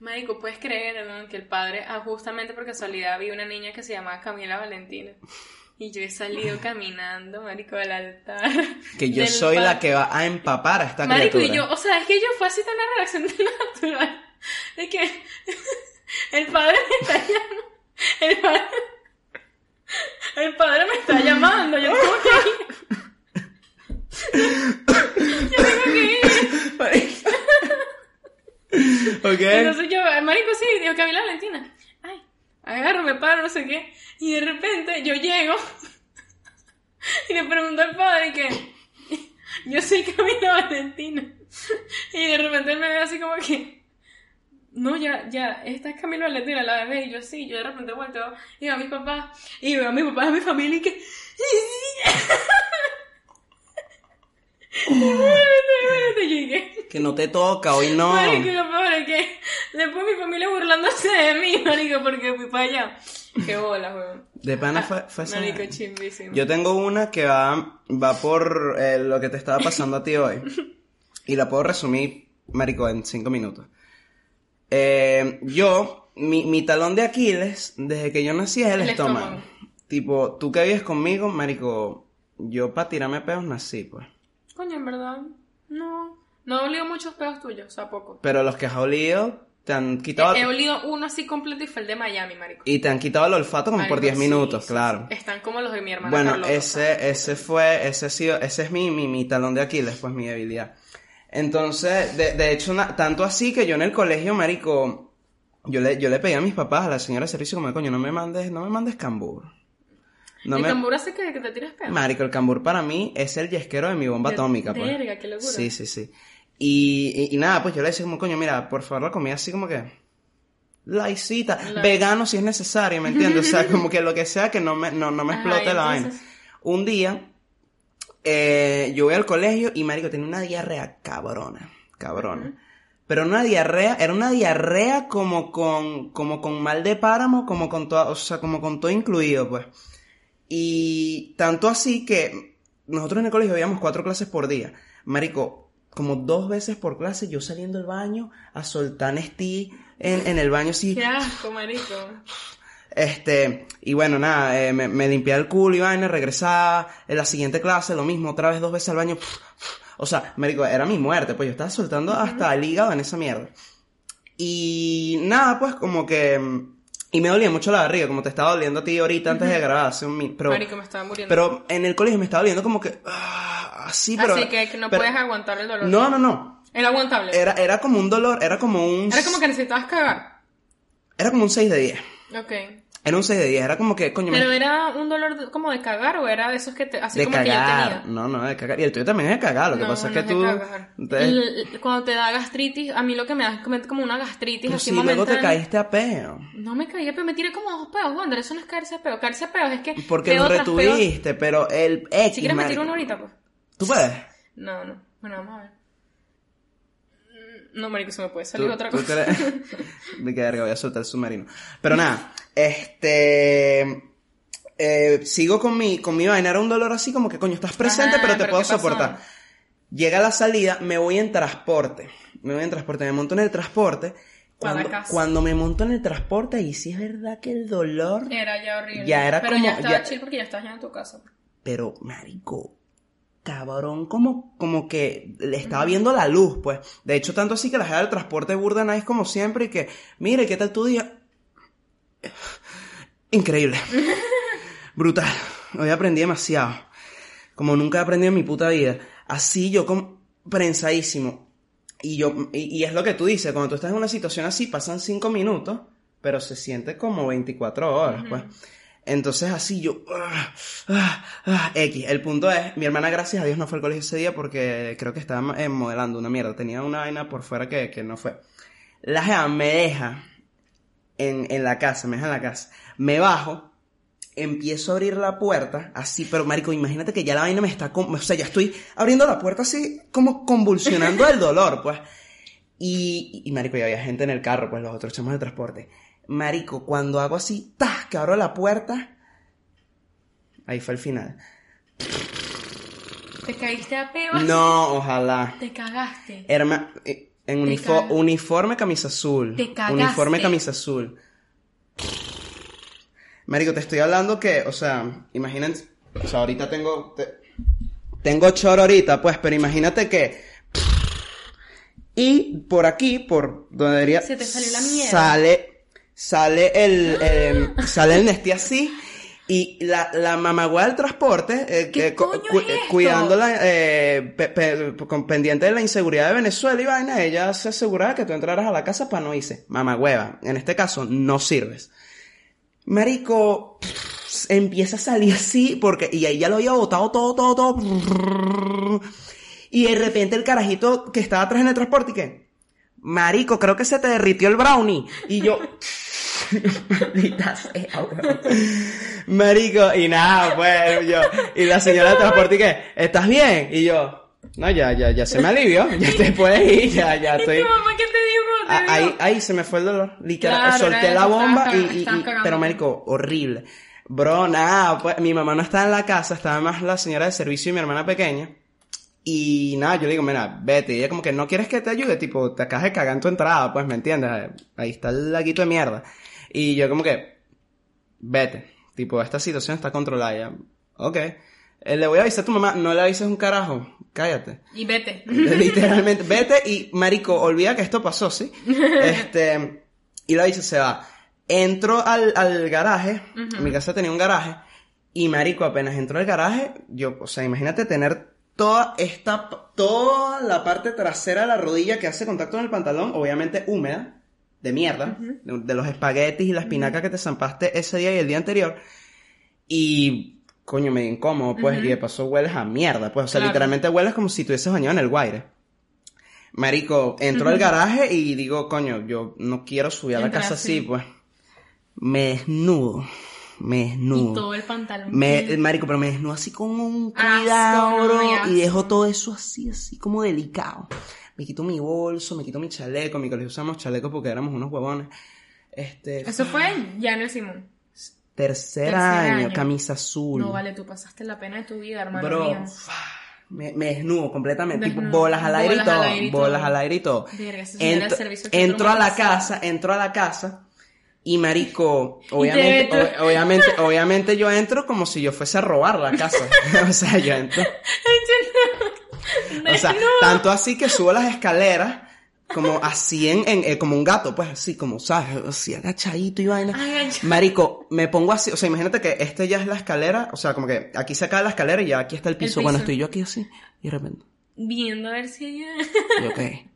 Marico, ¿puedes creer no? que el padre, ah, justamente por casualidad, vi una niña que se llamaba Camila Valentina? Y yo he salido caminando, marico, al altar. Que yo soy la que va a empapar a esta Marico, criatura. y yo, o sea, es que yo fue así tan una reacción tan natural. De que el padre me está llamando. El padre, el padre me está llamando. Yo tengo que ir. Yo tengo que ir. ok. Entonces yo, marico, sí, digo, Camila Valentina. Agarro, me paro, no sé qué. Y de repente yo llego y le pregunto al padre que yo soy Camila Valentina. Y de repente él me ve así como que, no, ya, ya, esta es Camila Valentina, la bebé. Y yo sí, yo de repente vuelto y veo a mi papá, y veo a mi papá, a mi familia y que... Que no te toca, hoy no. Marico, lo peor es que después mi familia burlándose de mí, marico, porque fui para allá. Qué bola, weón. De pana fue, fue esa- Marico, chimbísimo. Yo tengo una que va, va por eh, lo que te estaba pasando a ti hoy. Y la puedo resumir, marico, en cinco minutos. Eh, yo, mi, mi talón de Aquiles, desde que yo nací es el, El estómago. estómago. Tipo, tú que vives conmigo, marico, yo para tirarme peos nací, pues. Coño, en verdad, no. No he olido muchos pedos tuyos, o sea, poco. Pero los que has olido, te han quitado... He olido uno así completo y fue el de Miami, marico. Y te han quitado el olfato como por Marico, 10 sí, minutos, sí, claro. sí. Están como los de mi hermana Bueno, Carlota, ese, ese fue, ese ha sido, ese es mi, mi, mi talón de Aquiles, pues mi debilidad. Entonces, de, de hecho, tanto así que yo en el colegio, marico, yo le, yo le pedí a mis papás, a la señora de servicio, como, coño, no me mandes, no me mandes cambur. No ¿El me... cambur hace que, que te tiras pedos? Marico, el cambur para mí es el yesquero de mi bomba De- atómica, pues. verga, qué locura. Sí, sí, sí. Y, y, y nada, pues yo le decía como, coño, mira, por favor la comida así como que... Laicita, vegano si es necesario, ¿me entiendes? O sea, como que lo que sea que no me, no, no me Ajá, explote la vaina. entonces- Un día, eh, yo voy al colegio y marico tenía una diarrea cabrona, cabrona. Pero una diarrea, era una diarrea como con, como con mal de páramo, como con todo, o sea, como con todo incluido, pues. Y tanto así que nosotros en el colegio veíamos cuatro clases por día. Marico, como dos veces por clase, yo saliendo del baño a soltar Nestí en, en el baño así. Qué asco, marico. Este, y bueno, nada, eh, me, me limpiaba el culo y vaina, regresaba en la siguiente clase, lo mismo, otra vez dos veces al baño. O sea, marico, era mi muerte, pues yo estaba soltando hasta el hígado en esa mierda. Y nada, pues como que... Y me dolía mucho la barriga, como te estaba doliendo a ti ahorita antes de grabar, hace un min- pero, Marico, me estaba muriendo. pero en el colegio me estaba doliendo como que... ah, así, pero... Así que, que no pero- puedes aguantar el dolor. No, no, no. Era aguantable. Era, era como un dolor, era como un... Era como que necesitabas cagar. Era como un 6 de 10. Ok. Era un 6 de 10, era como que, coño, me Pero era un dolor de- como de cagar o era de esos que te, así de como que yo cagar. tenía. No, no, de cagar. Y el tuyo también es de cagar. Lo que No, pasa es que tú. el- cuando te da gastritis, a mí lo que me da es como- como una gastritis pero así si luego te caíste a peo. No me caí, pero me tiré como dos pedos, Wander. Eso no es caerse a pedo. Caerse a pedos es que. Porque peo lo peo. retuviste, pero el X. Si quieres me tiro uno ahorita, pues. ¿Tú puedes? No, no. Bueno, vamos a ver. No, marico, se me puede salir Tú- otra tú cosa. De que verga, voy a soltar el submarino. Pero nada, este. eh, sigo con mi, con mi vaina. Era un dolor así como que, coño, estás presente, Ajá, pero te ¿pero puedo soportar. Llega la salida, me voy en transporte. Me voy en transporte, me monto en el transporte. Cuando, cuando me monto en el transporte, y sí es verdad que el dolor, Era ya horrible. Ya era Pero como- ya estaba ya- chill porque ya estabas ya en tu casa. pero marico, cabrón, como, como que le estaba viendo la luz, pues. De hecho, tanto así que la gente del transporte burda nice como siempre y que, mire, ¿qué tal tu día? Increíble. Brutal. Hoy aprendí demasiado. Como nunca he aprendido en mi puta vida. Así yo como prensadísimo. Y yo, y, y es lo que tú dices, cuando tú estás en una situación así, pasan cinco minutos, pero se siente como 24 horas, pues. Entonces así yo, ah, ah, ah, X. El punto es, mi hermana gracias a Dios no fue al colegio ese día porque creo que estaba eh, modelando una mierda. Tenía una vaina por fuera que, que no fue. La jeva me deja en, en la casa, me deja en la casa. Me bajo, empiezo a abrir la puerta, así, pero marico, imagínate que ya la vaina me está, con- o sea, ya estoy abriendo la puerta así, como convulsionando el dolor, pues. Y, y marico, ya había gente en el carro, pues los otros chamos de transporte. Marico, cuando hago así, ¡tas! que abro la puerta, ahí fue el final. ¿Te caíste a peo? No, ojalá. Te cagaste. Herma, eh, en unifo- uniforme camisa azul. Te cagaste. Uniforme camisa azul. Marico, te estoy hablando que, o sea, imagínense, o sea, ahorita tengo, te- tengo choro ahorita, pues, pero imagínate que, y por aquí, por donde debería, Se te salió la mierda. Sale, sale el, eh, sale el Nestí así, y la, la mamagüea del transporte, eh, ¿Qué cu- cu- esto? cuidándola, eh, pe- pe- con pendiente de la inseguridad de Venezuela y vaina, ella se aseguraba que tú entraras a la casa para no irse. Mamagüeva. En este caso, no sirves. Marico, empieza a salir así, porque, y ahí ya lo había botado todo, todo, todo. Y de repente el carajito que estaba atrás en el transporte, y que, Marico, creo que se te derritió el brownie. Y yo, maldita sea, weón. Marico, y nada, pues, yo, y la señora del transporte, y que, ¿estás bien? Y yo, no, ya, ya, ya se me alivió, ya te puedes ir, ya, ya ¿Y estoy. tu mamá qué te dijo? ¿Te Ah, dijo? Ahí, ahí se me fue el dolor. Literal, Claro, solté la bomba y, y- y- pero marico, horrible. Bro, nada, pues mi mamá no estaba en la casa, estaba más la señora de servicio y mi hermana pequeña. Y nada, yo le digo, mira, vete. Y ella como que no quieres que te ayude, tipo, te acabas de cagar en tu entrada, pues, ¿me entiendes? Ahí está el laguito de mierda. Y yo como que, vete. Tipo, esta situación está controlada ya. Ok. Eh, le voy a avisar a tu mamá, no le avises un carajo, cállate. Y vete. Literalmente, vete y, marico, olvida que esto pasó, ¿sí? Este, y la dice, se va. Entro al, al garaje, mi casa tenía un garaje, y marico, apenas entró al garaje, yo, o sea, imagínate tener toda esta, toda la parte trasera de la rodilla que hace contacto con el pantalón, obviamente húmeda, de mierda, de, de los espaguetis y la espinaca que te zampaste ese día y el día anterior, y, coño, medio incómodo, pues, y de paso hueles a mierda, pues, o sea, Claro. literalmente hueles como si tuvieses bañado en el guaire. Marico, entro al garaje y digo, coño, yo no quiero subir a la Entra casa así, así. pues. Me desnudo. Me Y desnudo. todo el pantalón. Me, marico, pero me desnudo así con un cuidado, bro, y dejo todo eso así, así como delicado. Me quito mi bolso, me quito mi chaleco, en mi colegio usamos chaleco porque éramos unos huevones. Este, Eso fue ya en el Simón. tercer, tercer año, año. camisa azul. No, vale, tú pasaste la pena de tu vida, hermano Bro, me, me desnudo completamente, tipo bolas al aire y todo, bolas al aire y todo. Verga, del Entro, a la casa, entro a la casa y marico, obviamente, ob- obviamente, obviamente yo entro como si yo fuese a robar la casa. o sea, yo entro. O sea, tanto así que subo las escaleras como así en, en- eh, como un gato, pues así como, ¿sabes? Así agachadito y vaina. Marico, me pongo así, o sea, imagínate que este ya es la escalera, o sea, como que aquí se acaba la escalera y ya aquí está el piso. piso. Bueno, estoy yo aquí así y de repente, Viendo a ver si ella... yo qué.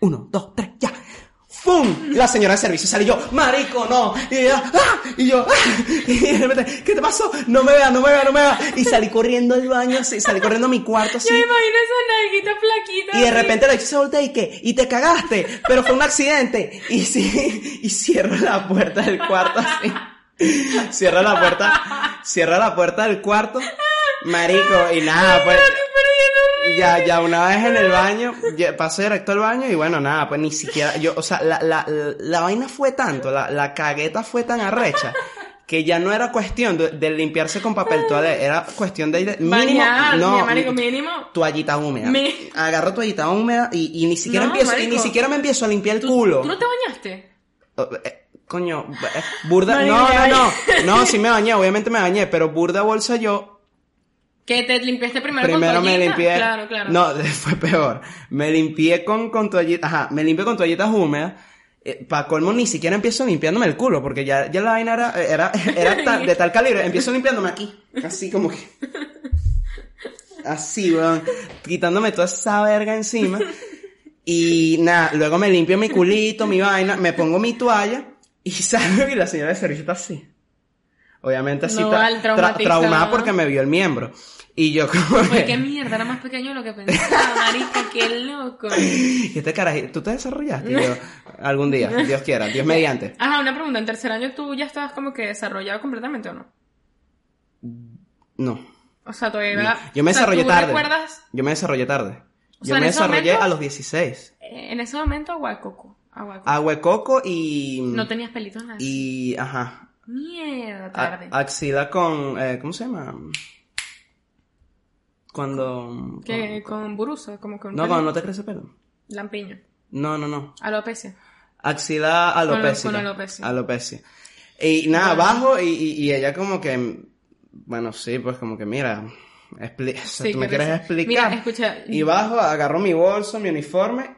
Uno, dos, tres, ya. ¡Fum! La señora de servicio sale y yo, marico, no. Y ella, ¡ah! Y yo, ¡ah! Y de repente, ¿qué te pasó? No me vea, no me vea, no me vea. Y salí corriendo al baño así, salí corriendo a mi cuarto así. Yo me imagino esa nalguita flaquita. Y de repente la chica se voltea y que, y te cagaste, pero fue un accidente. Y sí, y cierro la puerta del cuarto así. Cierra la puerta, cierra la puerta del cuarto, marico, y nada, pues. Ya, ya una vez en el baño, ya pasé directo al baño y bueno, nada, pues ni siquiera, yo, o sea, la, la, la, vaina fue tanto, la, la cagueta fue tan arrecha, que ya no era cuestión de, de limpiarse con papel toalé, era cuestión de mínimo, Bañar, no, marico, mínimo. toallita húmeda. Mi- Agarro toallita húmeda y, y ni siquiera No, empiezo, y ni siquiera me empiezo a limpiar el culo. ¿Tú no te bañaste? Oh, eh, Coño, eh, burda, Marico, no, no, no, no, sí me bañé, obviamente me bañé, pero burda bolsa yo, Que te limpiaste primero, primero con me toallita? limpié, Claro, claro. no, fue peor, me limpié con, con toallitas, ajá, me limpié con toallitas húmedas, eh, para colmo ni siquiera empiezo limpiándome el culo, porque ya, ya la vaina era, era, era de tal calibre, empiezo limpiándome aquí, así como que, así, weón, quitándome toda esa verga encima, y nada, luego me limpio mi culito, mi vaina, me pongo mi toalla, y salgo y la señora de servicio está así. Obviamente así, No, tra- traumada porque me vio el miembro. Y yo como... Que- que mierda, era más pequeño de lo que pensaba, marica, qué loco. Y este carajito, ¿tú te desarrollaste? Yo, algún día, Dios quiera, Dios mediante. Ajá, una pregunta, ¿en tercer año tú ya estabas como que desarrollado completamente o no? No. O sea, todavía... Yo me o sea, desarrollé ¿tú tarde. recuerdas Yo me desarrollé tarde. O Yo sea, me desarrollé momento- a los 16. eh, en ese momento agua de coco? Agua de coco. Agua de coco y... No tenías pelitos nada. Y, ajá. Mierda, a- tarde. axila con... eh, ¿Cómo se llama? Cuando... que con buruso, como con No, cuando no te crece pelo. lampiño. No, no, no. Alopecia. Axila alopecia. Con alopecia. Alopecia. Y nada, Bueno. bajo y, y, y ella como que, bueno, sí, pues como que mira, expli- o sea, Sí, tú me qué quieres risa. explicar. Mira, escucha. Y bajo, agarro mi bolso, mi uniforme.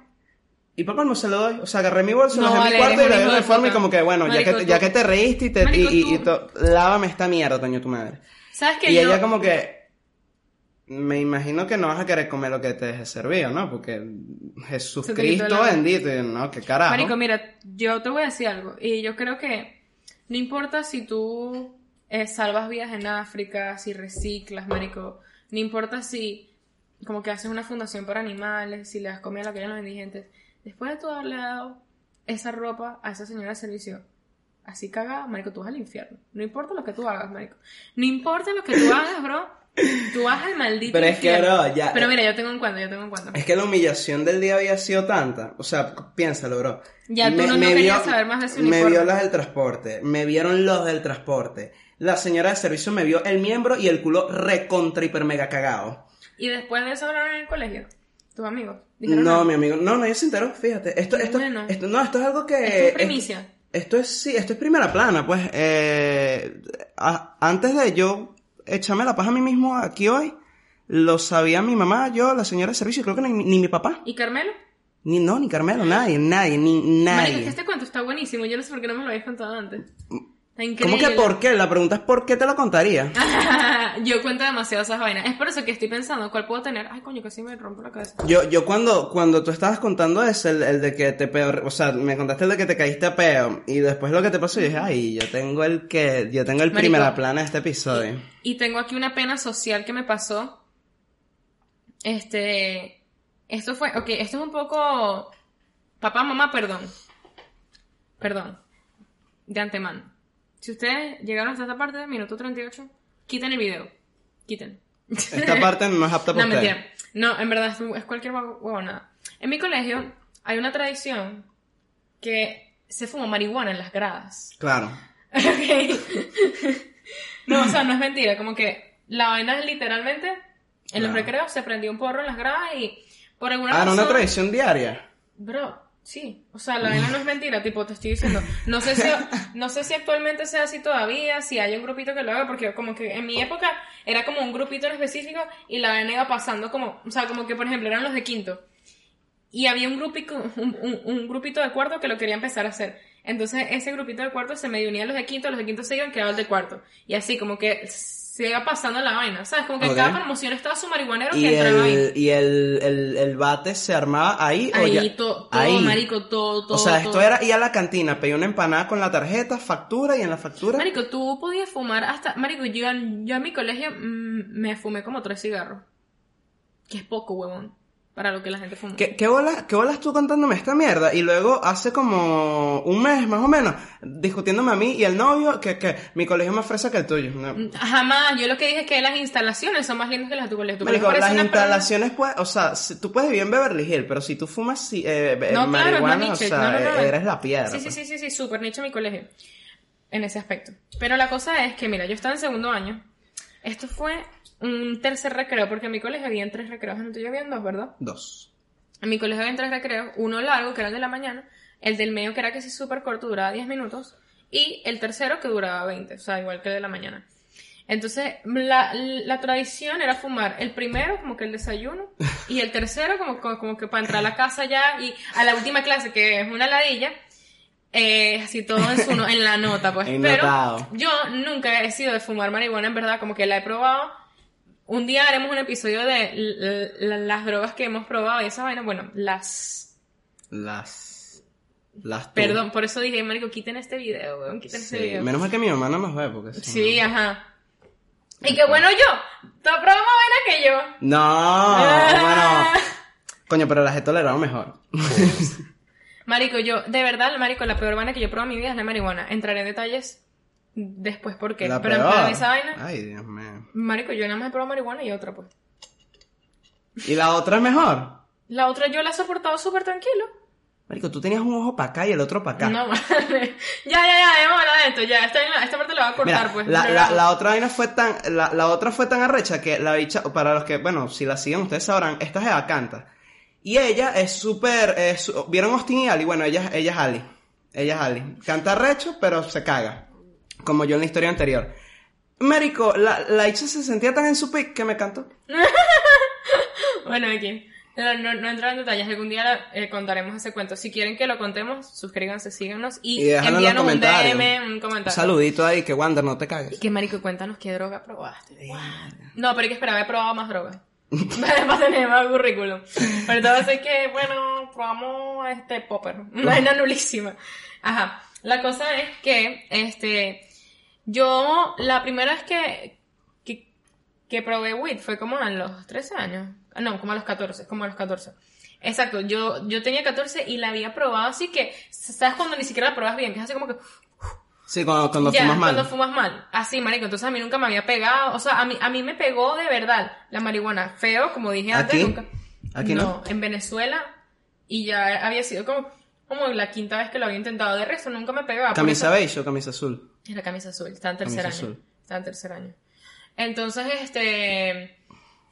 Y para colmo se lo doy. O sea, agarré mi bolso, No, dejé mi cuarto y le doy el uniforme y como que, bueno, ya Marico, que, ya que te reíste y te, y, Marico, y- y to- lávame esta mierda, coño, tu madre. ¿Sabes que Y yo... ella como que, me imagino que no vas a querer comer lo que te deje servido, ¿no? Porque Jesucristo bendito, no, qué carajo. Marico, mira, yo te voy a decir algo. Y yo creo que no importa si tú eh, salvas vidas en África, si reciclas, marico. No importa si como que haces una fundación para animales, si le das comida a la que los indigentes. Después de tú haberle dado esa ropa a esa señora de servicio, así cagada, marico, tú vas al infierno. No importa lo que tú hagas, marico. No importa lo que tú hagas, bro. Tú vas al maldito Pero es que, bro, ya- Pero mira, yo tengo un cuento, yo tengo un cuento. Es que la humillación del día había sido tanta. O sea, piénsalo, bro. Ya tú no- no querías saber más de Me uniforme. vio las del transporte. Me vieron los del transporte. La señora de servicio me vio el miembro y el culo recontra hiper mega cagado. Y después de eso hablaron en el colegio. Tus amigos. No, mi amigo. No, nadie se enteró, fíjate. Esto, esto, Bueno. esto, no, esto es algo que... Esto es primicia. Esto es, sí, esto es primera plana, pues. Eh, a- antes de yo echarme la paja a mí mismo aquí hoy, lo sabía mi mamá, yo, la señora de servicio, creo que ni, ni mi papá. ¿Y Carmelo? Ni, no, ni Carmelo, nadie, nadie, ni nadie. Marico, este cuento está buenísimo. Yo no sé por qué no me lo habéis contado antes. ¿Cómo que por qué? La pregunta es por qué te lo contaría. Yo cuento demasiado esas vainas. Es por eso que estoy pensando cuál puedo tener. Ay, coño, sí me rompo la cabeza. Yo, yo cuando, cuando tú estabas contando eso, el, el de que te peo, o sea, me contaste el de que te caíste a peo, y después lo que te pasó, yo dije, ay, yo tengo el que, yo tengo el Marico. primera plana de este episodio. Y tengo aquí una pena social que me pasó. Este. Esto fue. Ok, esto es un poco. Papá, mamá, perdón. Perdón. De antemano. Si ustedes llegaron hasta esta parte, minuto 38, quiten el video. Quiten. Esta parte no es apta para No, ustedes. mentira. No, en verdad es, cualquier huevonada. En mi colegio hay una tradición que se fuma marihuana en las gradas. Claro. No, o sea, no es mentira. Como que la vaina es literalmente en los Claro. recreos se prendió un porro en las gradas y por alguna Ah, no, razón. una tradición diaria. Bro, sí. O sea, la vaina no es mentira, tipo, te estoy diciendo. No sé si, no sé si actualmente sea así todavía, si hay un grupito que lo haga, porque como que en mi época era como un grupito en específico y la vaina iba pasando como, o sea, como que por ejemplo eran los de quinto. Y había un grupito, un, un- grupito de cuarto que lo quería empezar a hacer. Entonces ese grupito de cuarto se medio unía a los de quinto, los de quinto se iban, quedaba el de cuarto. Y así como que se iba pasando la vaina, ¿sabes? Como que en Ok. cada promoción estaba su marihuanero que entraba ahí. y el, el, el bate se armaba ahí o Ahí, ya- to- todo, ahí. marico, todo, todo. O sea, esto todo. era ir a la cantina, pedí una empanada con la tarjeta, factura y en la factura. Marico, tú podías fumar hasta. Marico, yo, yo en mi colegio mm, me fumé como tres cigarros. Que es poco, huevón. Para lo que la gente fuma. ¿Qué, qué, bolas, ¿Qué bolas tú contándome esta mierda? Y luego hace como un mes más o menos, discutiéndome a mí y el novio que, que mi colegio es más fresa que el tuyo. No. Jamás. Yo lo que dije es que las instalaciones son más lindas que las de tu colegio. Tu Marico, colegio las instalaciones, pues, o sea, si- tú puedes vivir en Beverly Hills, pero si tú fumas si- eh, eh, No, claro, marihuana, o niche. sea, No, no, no. eres la piedra. Sí, sí, pues. sí, sí, sí, súper nicho mi colegio. en ese aspecto. Pero la cosa es que, mira, yo estaba en segundo año. Esto fue un tercer recreo, porque en mi colegio habían tres recreos, en el tuyo habían dos, ¿verdad? Dos. En mi colegio habían tres recreos, uno largo, que era el de la mañana, el del medio, que era casi súper corto, duraba 10 minutos, y el tercero, que duraba 20, o sea, igual que el de la mañana. Entonces, la, la tradición era fumar el primero, como que el desayuno, y el tercero, como, como, como que para entrar a la casa ya, y a la última clase, que es una ladilla, eh, así todo en, su, no- en la nota, pues. Pero yo nunca he sido de fumar marihuana, en verdad, como que la he probado. Un día haremos un episodio de las drogas que hemos probado y esa vaina, bueno, las... Las. Las. tú. Perdón, por eso dije, marico, quiten este video, weón, quiten este video. Menos mal que mi mamá no nos ve, porque Sí, no- ajá. Y que bueno yo, tú has probado más vaina que yo. No, Ah. bueno. Coño, pero las he tolerado mejor. Marico, yo, de verdad, marico, la peor vaina que yo probado en mi vida es la marihuana. Entraré en detalles después por qué. La Pero en plan, esa vaina, Ay, Dios mío. marico, yo nada más he probado marihuana y otra, pues. ¿Y la otra es mejor? La otra yo la he soportado súper tranquilo. Marico, tú tenías un ojo para acá y el otro para acá. No, vale. Ya, ya, ya, dejemos hablar de esto, ya. Esta, esta parte la voy a cortar, Mira, pues. la, la, la otra vaina fue tan, la, la otra fue tan arrecha que la bicha, para los que, bueno, si la siguen ustedes sabrán, esta jeva canta. Y ella es súper, es- ¿vieron Austin y Ali? Bueno, ella, ella es Ali. Ella es Ali. Canta arrecho, pero se caga. Como yo en la historia anterior. Marico, la, la bicha se sentía tan en su pic que me cantó. Bueno, aquí. No, no, no entrar en detalles, algún día eh, contaremos ese cuento. Si quieren que lo contemos, suscríbanse, síganos y, Y envíanos un. DM, un Un comentario. saludito ahí, que Wander, no te cagues. Y que marico, cuéntanos qué droga probaste. No, pero hay que esperar, he probado más drogas. Para tener más currículum. Pero entonces que, bueno, probamos este popper. Una vaina nulísima. Ajá. La cosa es que, este, yo, la primera vez que, que, que probé weed fue como a los 13 años. Ah, No, como a los 14, como a los 14. Exacto, yo, yo tenía 14 y la había probado así que, ¿sabes cuando ni siquiera la pruebas bien? Que es así como que, Sí, cuando, cuando ya, fumas mal. cuando fumas mal. Así, marico. Entonces a mí nunca me había pegado. O sea, a mí, a mí me pegó de verdad la marihuana. Feo, como dije antes. ¿Aquí? Nunca. ¿Aquí no? en Venezuela. Y ya había sido como, como la quinta vez que lo había intentado. De resto, nunca me pegaba. ¿Camisa eso- beige o camisa azul? Era camisa azul. Estaba en tercer Camisa año. azul. Estaba en tercer año. Entonces, este...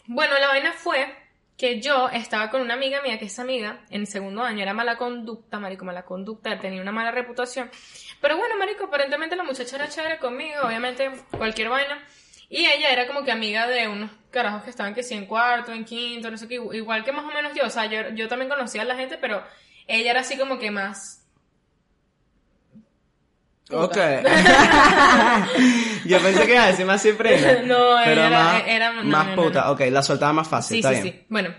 Bueno, la vaina fue que yo estaba con una amiga mía, que esa amiga, en segundo año, era mala conducta, marico, mala conducta, tenía una mala reputación. Pero bueno, marico, aparentemente la muchacha era chévere conmigo, obviamente, cualquier vaina. Y ella era como que amiga de unos carajos que estaban que sí en cuarto, en quinto, no sé qué, igual que más o menos yo. O sea, yo, yo también conocía a la gente, pero ella era así como que más... Ok. Yo pensé que iba a decir más cifrina. No, pero era- más, era- no, más no, puta. no. Ok, la soltaba más fácil, Sí, está sí, bien. sí. Bueno,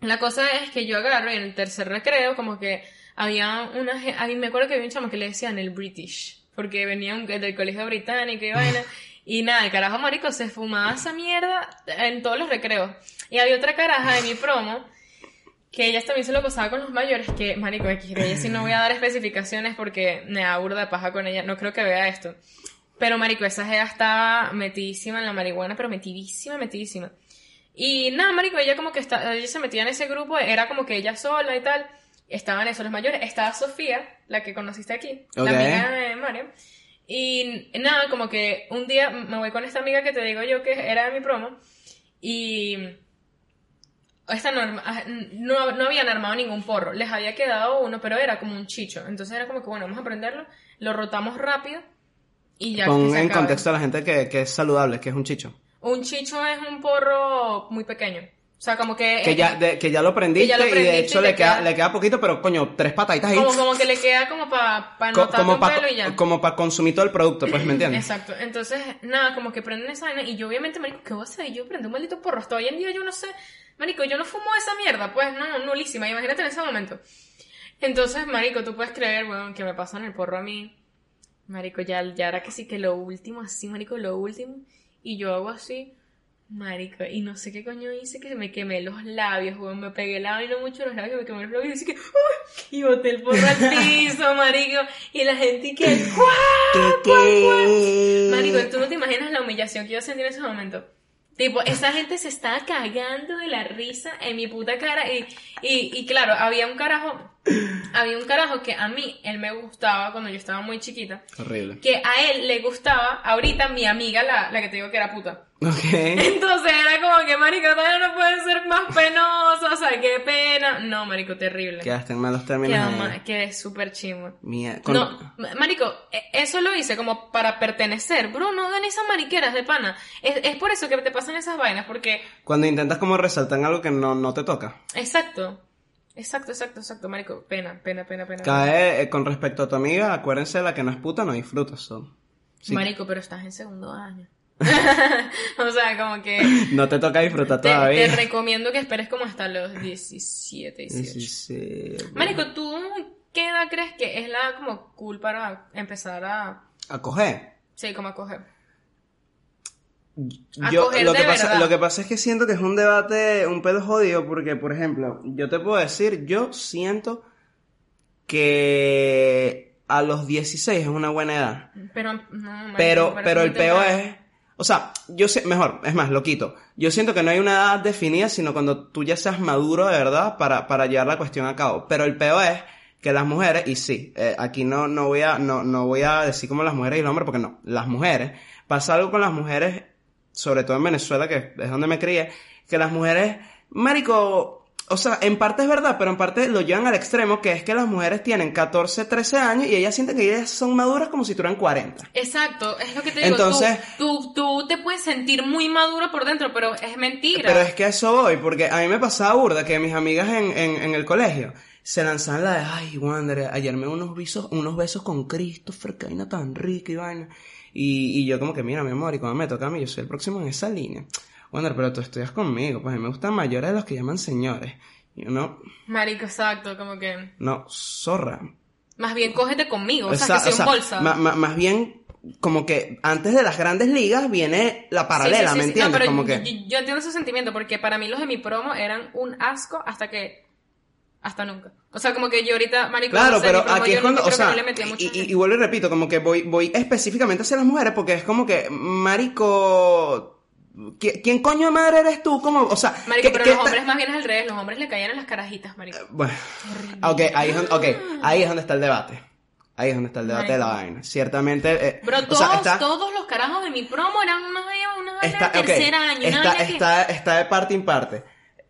la cosa es que yo agarro y en el tercer recreo, como que había una. ge- A mí me acuerdo que había un chamo que le decían el British, porque venía un- del colegio británico y vaina. Y nada, el carajo marico se fumaba esa mierda en todos los recreos. Y había otra caraja de mi promo que ella también se lo pasaba con los mayores, que, marico, X, de ella sí no voy a dar especificaciones porque me da burda de paja con ella, no creo que vea esto. Pero, marico, esa jeva estaba metidísima en la marihuana, pero metidísima, metidísima. Y nada, marico, ella como que está, ella se metía en ese grupo, era como que ella sola y tal. Estaban esos los mayores. Estaba Sofía, la que conociste aquí, la amiga de Mario. Y nada, como que un día me voy con esta amiga que te digo yo que era de mi promo. Y esta norma, ah, no, no habían armado ningún porro. Les había quedado uno, pero era como un chicho. Entonces era como que, bueno, vamos a prenderlo, lo rotamos rápido y ya. que Pon se en acabe. contexto a la gente que, que es saludable, que es un chicho. Un chicho es un porro muy pequeño. O sea, como que... Que ya, de- que ya lo prendiste, Que ya lo y de hecho y le queda, queda- le queda poquito, pero coño, tres pataditas ahí. Como, como que le queda como para pa Co- como para pelo y ya. como pa consumir todo el producto, pues, ¿me entiendes? Exacto. Entonces, nada, como que prenden esa vaina y yo obviamente, marico, ¿qué voy a hacer? Yo prendo un maldito porro. Hasta hoy en día yo no sé, marico, yo no fumo esa mierda, pues, no, nulísima. Imagínate en ese momento. Entonces, marico, tú puedes creer, bueno, que me pasan el porro a mí. Marico, ya, ya era que sí que lo último, así, marico, lo último. Y yo hago así, marico, y no sé qué coño hice, que me quemé los labios, weón, me pegué la vaina mucho los labios, me quemé los labios y que, ¡uy! y boté el porro al piso, marico, y la gente que. Marico, tú no te imaginas la humillación que yo sentí en ese momento. Tipo, esa gente se estaba cagando de la risa en mi puta cara y, y, y claro, había un carajo, había un carajo que a mí, él me gustaba cuando yo estaba muy chiquita, Horrible. que a él le gustaba, ahorita mi amiga, la, la que te digo que era puta. Ok. Entonces era como que, marico, todavía no puede ser más penoso, o sea, qué pena. No, marico, terrible. Quedaste en malos términos. Queda ahí. ma- Quedé súper chimo. Mía- con- No, ma- marico, e- eso lo hice como para pertenecer. Bro, no hagan esas mariqueras de pana. Es, es por eso que te pasan esas vainas, porque... Cuando intentas como resaltar algo que no, no te toca. Exacto. Exacto, exacto, exacto, marico. Pena, pena, pena, pena. Cae eh, con respecto a tu amiga, acuérdense la que no es puta, no disfruta. so. Sí. Marico, pero estás en segundo año. o sea, como que... No te toca disfrutar Te, todavía. te recomiendo que esperes como hasta los 17, 18. Sí, sí. Marico, ¿tú qué edad crees que es la como cool para empezar a... A coger. Sí, como a coger? Yo, lo, que pasa, verdad. lo que pasa es que siento que es un debate un pedo jodido porque, por ejemplo, yo te puedo decir, yo siento que a los 16 es una buena edad. Pero, no, Pero, el peo es, o sea, yo sé, mejor, es más, lo quito. Yo siento que no hay una edad definida, sino cuando tú ya seas maduro de verdad para, para llevar la cuestión a cabo. Pero el peo es que las mujeres, y sí, eh, aquí no, no voy a, no, no voy a decir como las mujeres y los hombres, porque no, las mujeres, pasa algo con las mujeres, sobre todo en Venezuela, que es donde me crié, que las mujeres, marico, o sea, en parte es verdad, pero en parte lo llevan al extremo, que es que las mujeres tienen 14, 13 años y ellas sienten que ellas son maduras como si tuvieran 40. Exacto, es lo que te digo. Entonces- tú, tú, tú te puedes sentir muy maduro por dentro, pero es mentira. Pero es que eso voy, porque a mí me pasaba burda que mis amigas en, en, en el colegio se lanzaban la de, ay, Wander, ayer me unos besos, unos besos con Christopher, que vaina tan rica y vaina. Y, y yo como que, mira, mi amor, y cuando me toca a mí, yo soy el próximo en esa línea. Wander, pero tú estudias conmigo, pues a mí me gustan mayores de los que llaman señores. Y yo, no, Marico, exacto, como que... no, zorra. Más bien cógete conmigo, o sea, Esa- que soy o sea, un bolsa. ma- ma- más bien, como que antes de las grandes ligas viene la paralela, Sí, sí, sí, ¿me entiendes? No, pero como yo, que... yo entiendo ese sentimiento, porque para mí los de mi promo eran un asco hasta que... Hasta nunca. O sea, como que yo ahorita, marico, Claro, no sé, pero aquí es cuando, o sea, no y, y- y vuelvo y repito, como que voy, voy específicamente hacia las mujeres porque es como que, marico, ¿qui- ¿quién coño de madre eres tú? Como, o sea, Marico, ¿qué- pero qué los hombres más bien es al revés, los hombres le caían en las carajitas, marico. Bueno, ok, ahí es, donde, ok, ahí es donde está el debate. Ahí es donde está el debate de la vaina. Ciertamente, eh, Bro, o todos, sea, está, todos los carajos de mi promo eran una vaina, una vaina está, de tercer año, una está, vaina que- está, está de parte en parte.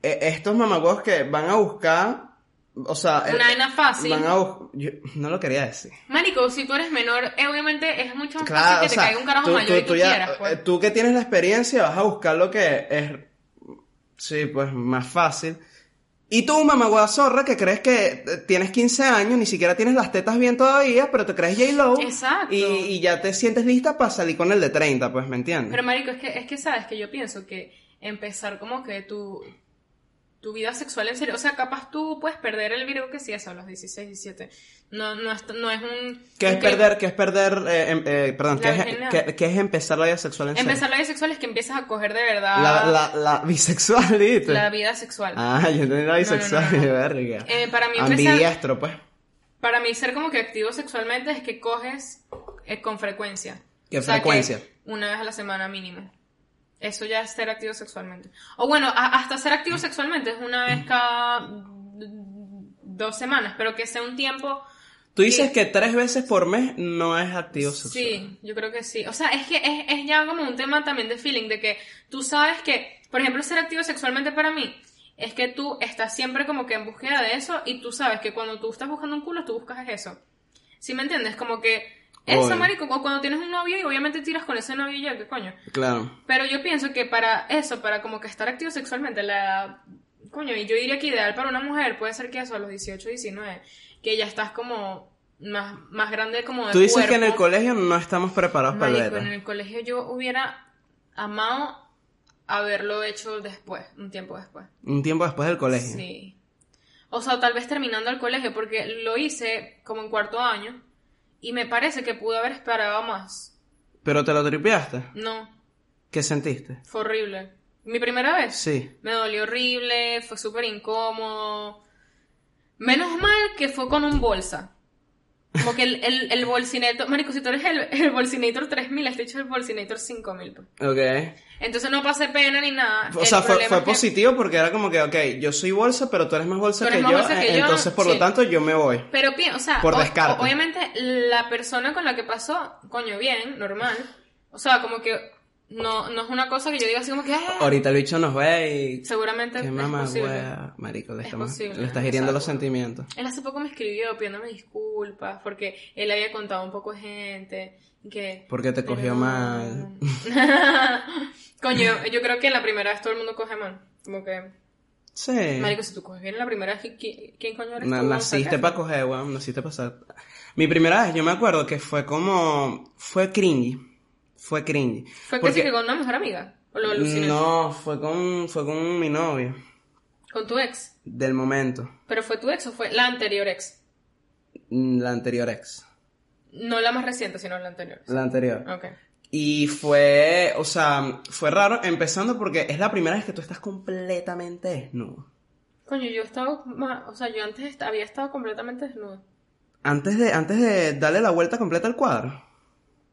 Eh, estos mamagüeos que van a buscar, o sea, eh, Una vaina fácil. van a yo no lo quería decir. Marico, si tú eres menor, eh, obviamente es mucho más Claro, fácil que te sea, caiga un carajo tú, mayor tú- y tú, tú ya- quieras, pues. eh, tú que tienes la experiencia vas a buscar lo que es, sí, pues más fácil. Y tú, mamagüeva zorra, que crees que eh, tienes 15 años, ni siquiera tienes las tetas bien todavía, pero te crees J-Lo. Exacto. Y, y ya te sientes lista para salir con el de 30, pues, ¿me entiendes? Pero marico, es que, es que sabes que yo pienso que empezar como que tu, tu vida sexual en serio, o sea, capaz tú puedes perder el virgo que sí es a los 16, 17. No, no, es, no es un... ¿Qué es perder, qué es perder, eh, em- eh, perdón, qué es, qué es empezar la vida sexual en serio? Empezar la vida sexual es que empiezas a coger de verdad La, la, la bisexual, ¿viste? la vida sexual. Ah, yo entendí la bisexual, no, no. verga. Eh, para mí Ambidiestro, pues. Para mí ser como que activo sexualmente es que coges con frecuencia. ¿Qué O sea, que frecuencia? una vez a la semana mínimo. Eso ya es ser activo sexualmente. O bueno, a- hasta ser activo sexualmente es una vez cada dos semanas, pero que sea un tiempo... Tú dices que tres veces por mes no es activo sexual. Sí, yo creo que sí. O sea, es que es, es ya como un tema también de feeling, de que tú sabes que, por ejemplo, ser activo sexualmente para mí es que tú estás siempre como que en búsqueda de eso y tú sabes que cuando tú estás buscando un culo, tú buscas eso. ¿Sí me entiendes? Como que eso, marico, o cuando tienes un novio y obviamente tiras con ese novio y ya, ¿qué coño? Claro. Pero yo pienso que para eso, para como que estar activo sexualmente, la... Coño, y yo diría que ideal para una mujer puede ser que eso, a los 18, 19, que ya estás como más, más grande como de Tú dices que en el colegio no estamos preparados para el Marico, en el colegio yo hubiera amado haberlo hecho después, un tiempo después. Un tiempo después del colegio. Sí. O sea, tal vez terminando el colegio, porque lo hice como en cuarto año y me parece que pude haber esperado más. Pero te lo tripeaste. No, ¿Qué sentiste? fue horrible. Mi primera vez. Sí. Me dolió horrible, fue súper incómodo. Menos mal que fue con un bolsa. Como que el, el, el Bolsinator, marico, si tú eres el, el Bolsinator 3000, este hecho es el Bolsinator 5000. pues. Ok. Entonces no pasé pena ni nada. O El sea, fue, fue que- positivo porque era como que, ok, yo soy bolsa, pero tú eres más bolsa que eres yo, más bolsa que eh, yo, entonces por lo tanto yo me voy. Pero, o sea, Por o- obviamente la persona con la que pasó, coño, bien, normal. O sea, como que no, no es una cosa que yo diga así como que, ah, Ahorita el bicho nos ve y... seguramente Qué mamá, wea. Marico, le, Es estamos, posible, le estás hiriendo los sentimientos. Él hace poco me escribió pidiéndome disculpas porque él había contado un poco de gente que... Porque te cogió pero- mal. Coño, yo creo que la primera vez todo el mundo coge mal. Como que, Sí. marico, si tú coges bien la primera vez, ¿qui- ¿quién coño eres tú? naciste para coger, weón. Naciste para ser... Mi primera vez, yo me acuerdo que fue como... Fue cringy. Fue cringy. ¿Fue Porque- casi que con una mejor amiga? ¿O lo aluciné? No, fue con, fue con mi novio. ¿Con tu ex? Del momento. ¿Pero fue tu ex o fue la anterior ex? Mm, La anterior ex. No la más reciente, sino la anterior. La anterior. Ok. Y fue, o sea, fue raro empezando porque es la primera vez que tú estás completamente desnudo. Coño, yo ma- o sea, yo antes había estado completamente desnuda. Antes de, antes de darle la vuelta completa al cuadro.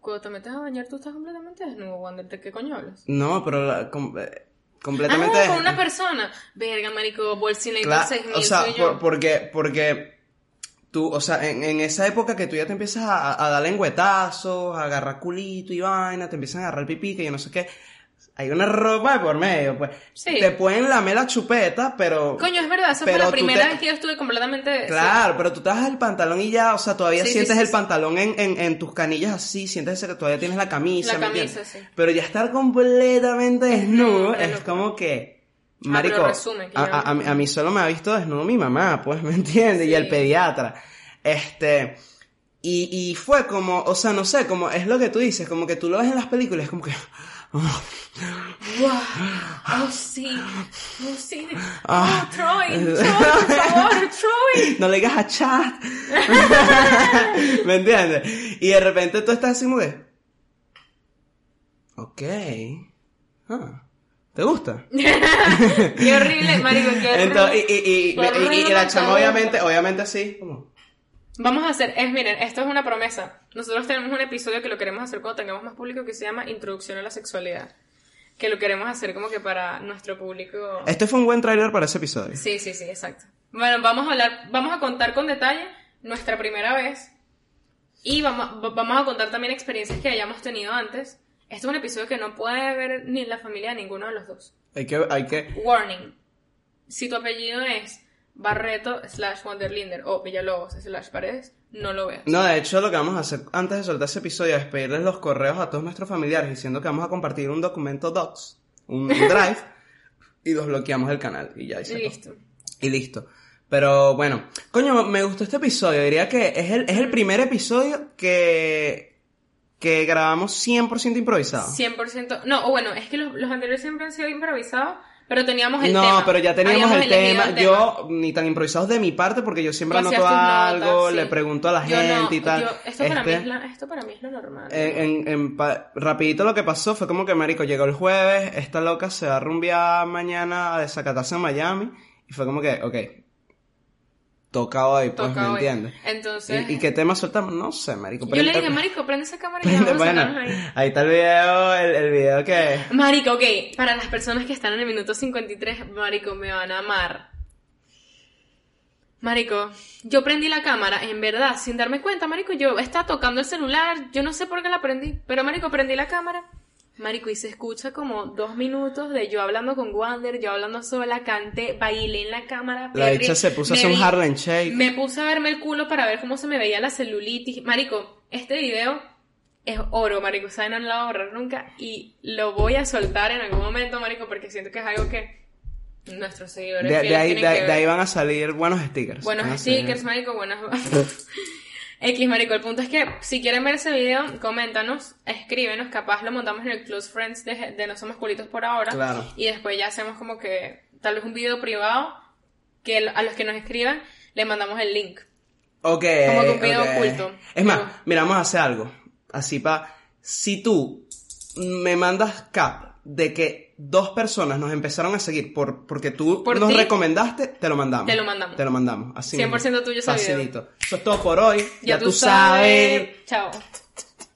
Cuando te metes a bañar, tú estás completamente desnudo, Wander. ¿De qué coño hablas? No, pero la- com- eh, completamente Ah, con desnudo. una persona. Verga, marico, Bolsinator Cla- 6000 o sea, por- porque, porque tú, o sea, en, en esa época que tú ya te empiezas a, a dar lengüetazos, a agarrar culito y vaina, te empiezan a agarrar pipí, que yo no sé qué. Hay una ropa de por medio, pues. Sí. Te pueden lamer la chupeta, pero. Coño, es verdad, esa fue la primera te- vez que yo estuve completamente... Claro, pero tú te das el pantalón y ya, o sea, todavía Sí, sientes el pantalón en, en, en tus canillas así, sientes que todavía tienes la camisa. La ¿me camisa, entiendes? sí. Pero ya estar completamente desnudo es como que... Ah, Marico, pero resume, que a, a- a mí- a mí solo me ha visto desnudo mi mamá, pues, ¿me entiendes? Y el pediatra. Este... Y, y fue como, o sea, no sé, como es lo que tú dices, como que tú lo ves en las películas, como que... ¡Wow! ¡Oh, sí! ¡Oh, sí! Ah. ¡Oh, Troy! ¡Troy, por favor! ¡Troy! no le digas a chat. ¿Me entiendes? Y de repente tú estás así como que... Ok. Ah, ¿Te gusta? ¡Qué horrible, marico! ¡Qué horrible! Entonces, y, y, y, y- la chama obviamente, obviamente así, como... Vamos a hacer, es, miren, esto es una promesa. Nosotros tenemos un episodio que lo queremos hacer cuando tengamos más público que se llama Introducción a la Sexualidad. Que lo queremos hacer como que para nuestro público. Este fue un buen tráiler para ese episodio. Sí, sí, sí, exacto. Bueno, vamos a hablar, vamos a contar con detalle nuestra primera vez. Y vamos, va- vamos a contar también experiencias que hayamos tenido antes. Este es un episodio que no puede ver ni la familia de ninguno de los dos. Hay que, hay que... Warning. Si tu apellido es Barreto slash Wanderlinder o Villalobos slash Paredes, no lo veas. No, de hecho lo que vamos a hacer antes de soltar ese episodio es pedirles los correos a todos nuestros familiares diciendo que vamos a compartir un documento docs, un drive, y los bloqueamos el canal. Y ya, y. Listo. Y listo. Pero bueno, coño, me gustó este episodio. Diría que es el, es el primer episodio que, que grabamos 100% improvisado. 100%. No, o bueno, es que los, los anteriores siempre han sido improvisados, pero teníamos el no, tema. pero ya teníamos el tema. Yo, ni tan improvisados de mi parte, porque yo siempre anoto algo, notas, le sí. pregunto a la Yo gente no, y tal. yo- esto, para mí Este, es la- esto para mí es lo normal. En, en- en pa- rapidito lo que pasó fue como que Marico llegó el jueves, esta loca se va a rumbear mañana a desacatarse en Miami, y fue como que, ok, toca hoy, pues, Toca ¿me hoy. entiendes? Entonces, ¿Y, y qué tema soltamos? No sé, marico. yo le prende- dije, Marico, prende esa cámara y prende- vamos a bueno, sentarnos ahí. ahí está el video, el, el video que... Marico, ok, para las personas que están en el minuto 53, Marico, me van a amar. Marico, yo prendí la cámara, en verdad, sin darme cuenta, Marico, yo estaba tocando el celular, yo no sé por qué la prendí, pero Marico, prendí la cámara. Marico, y se escucha como dos minutos de yo hablando con Wander, yo hablando sola, canté, bailé en la cámara. La dicha se puso a me hacer un Harlem Shake. Me puse a verme el culo para ver cómo se me veía la celulitis. Marico, este video es oro, marico, ¿saben? No lo voy a borrar nunca y lo voy a soltar en algún momento, marico, porque siento que es algo que nuestros seguidores De, de ahí, de, que ahí- ver. de ahí van a salir buenos stickers. Buenos Van a salir- stickers, marico, buenas... X, marico, el punto es que si quieren ver ese video, coméntanos, escríbenos, capaz lo montamos en el Close Friends de, de No Somos Culitos por ahora. Claro. Y después ya hacemos como que, tal vez un video privado, que a los que nos escriban le mandamos el link. Ok. Como que un video oculto. Es más, Pero- mira, vamos a hacer algo. Así pa... Si tú me mandas cap de que dos personas nos empezaron a seguir por, porque tú Por nos ti. recomendaste, te lo mandamos. Te lo mandamos. Te lo mandamos. Así 100% mismo. tuyo ese video. Facilito. Eso es todo por hoy. Ya, tú sabes. Chao.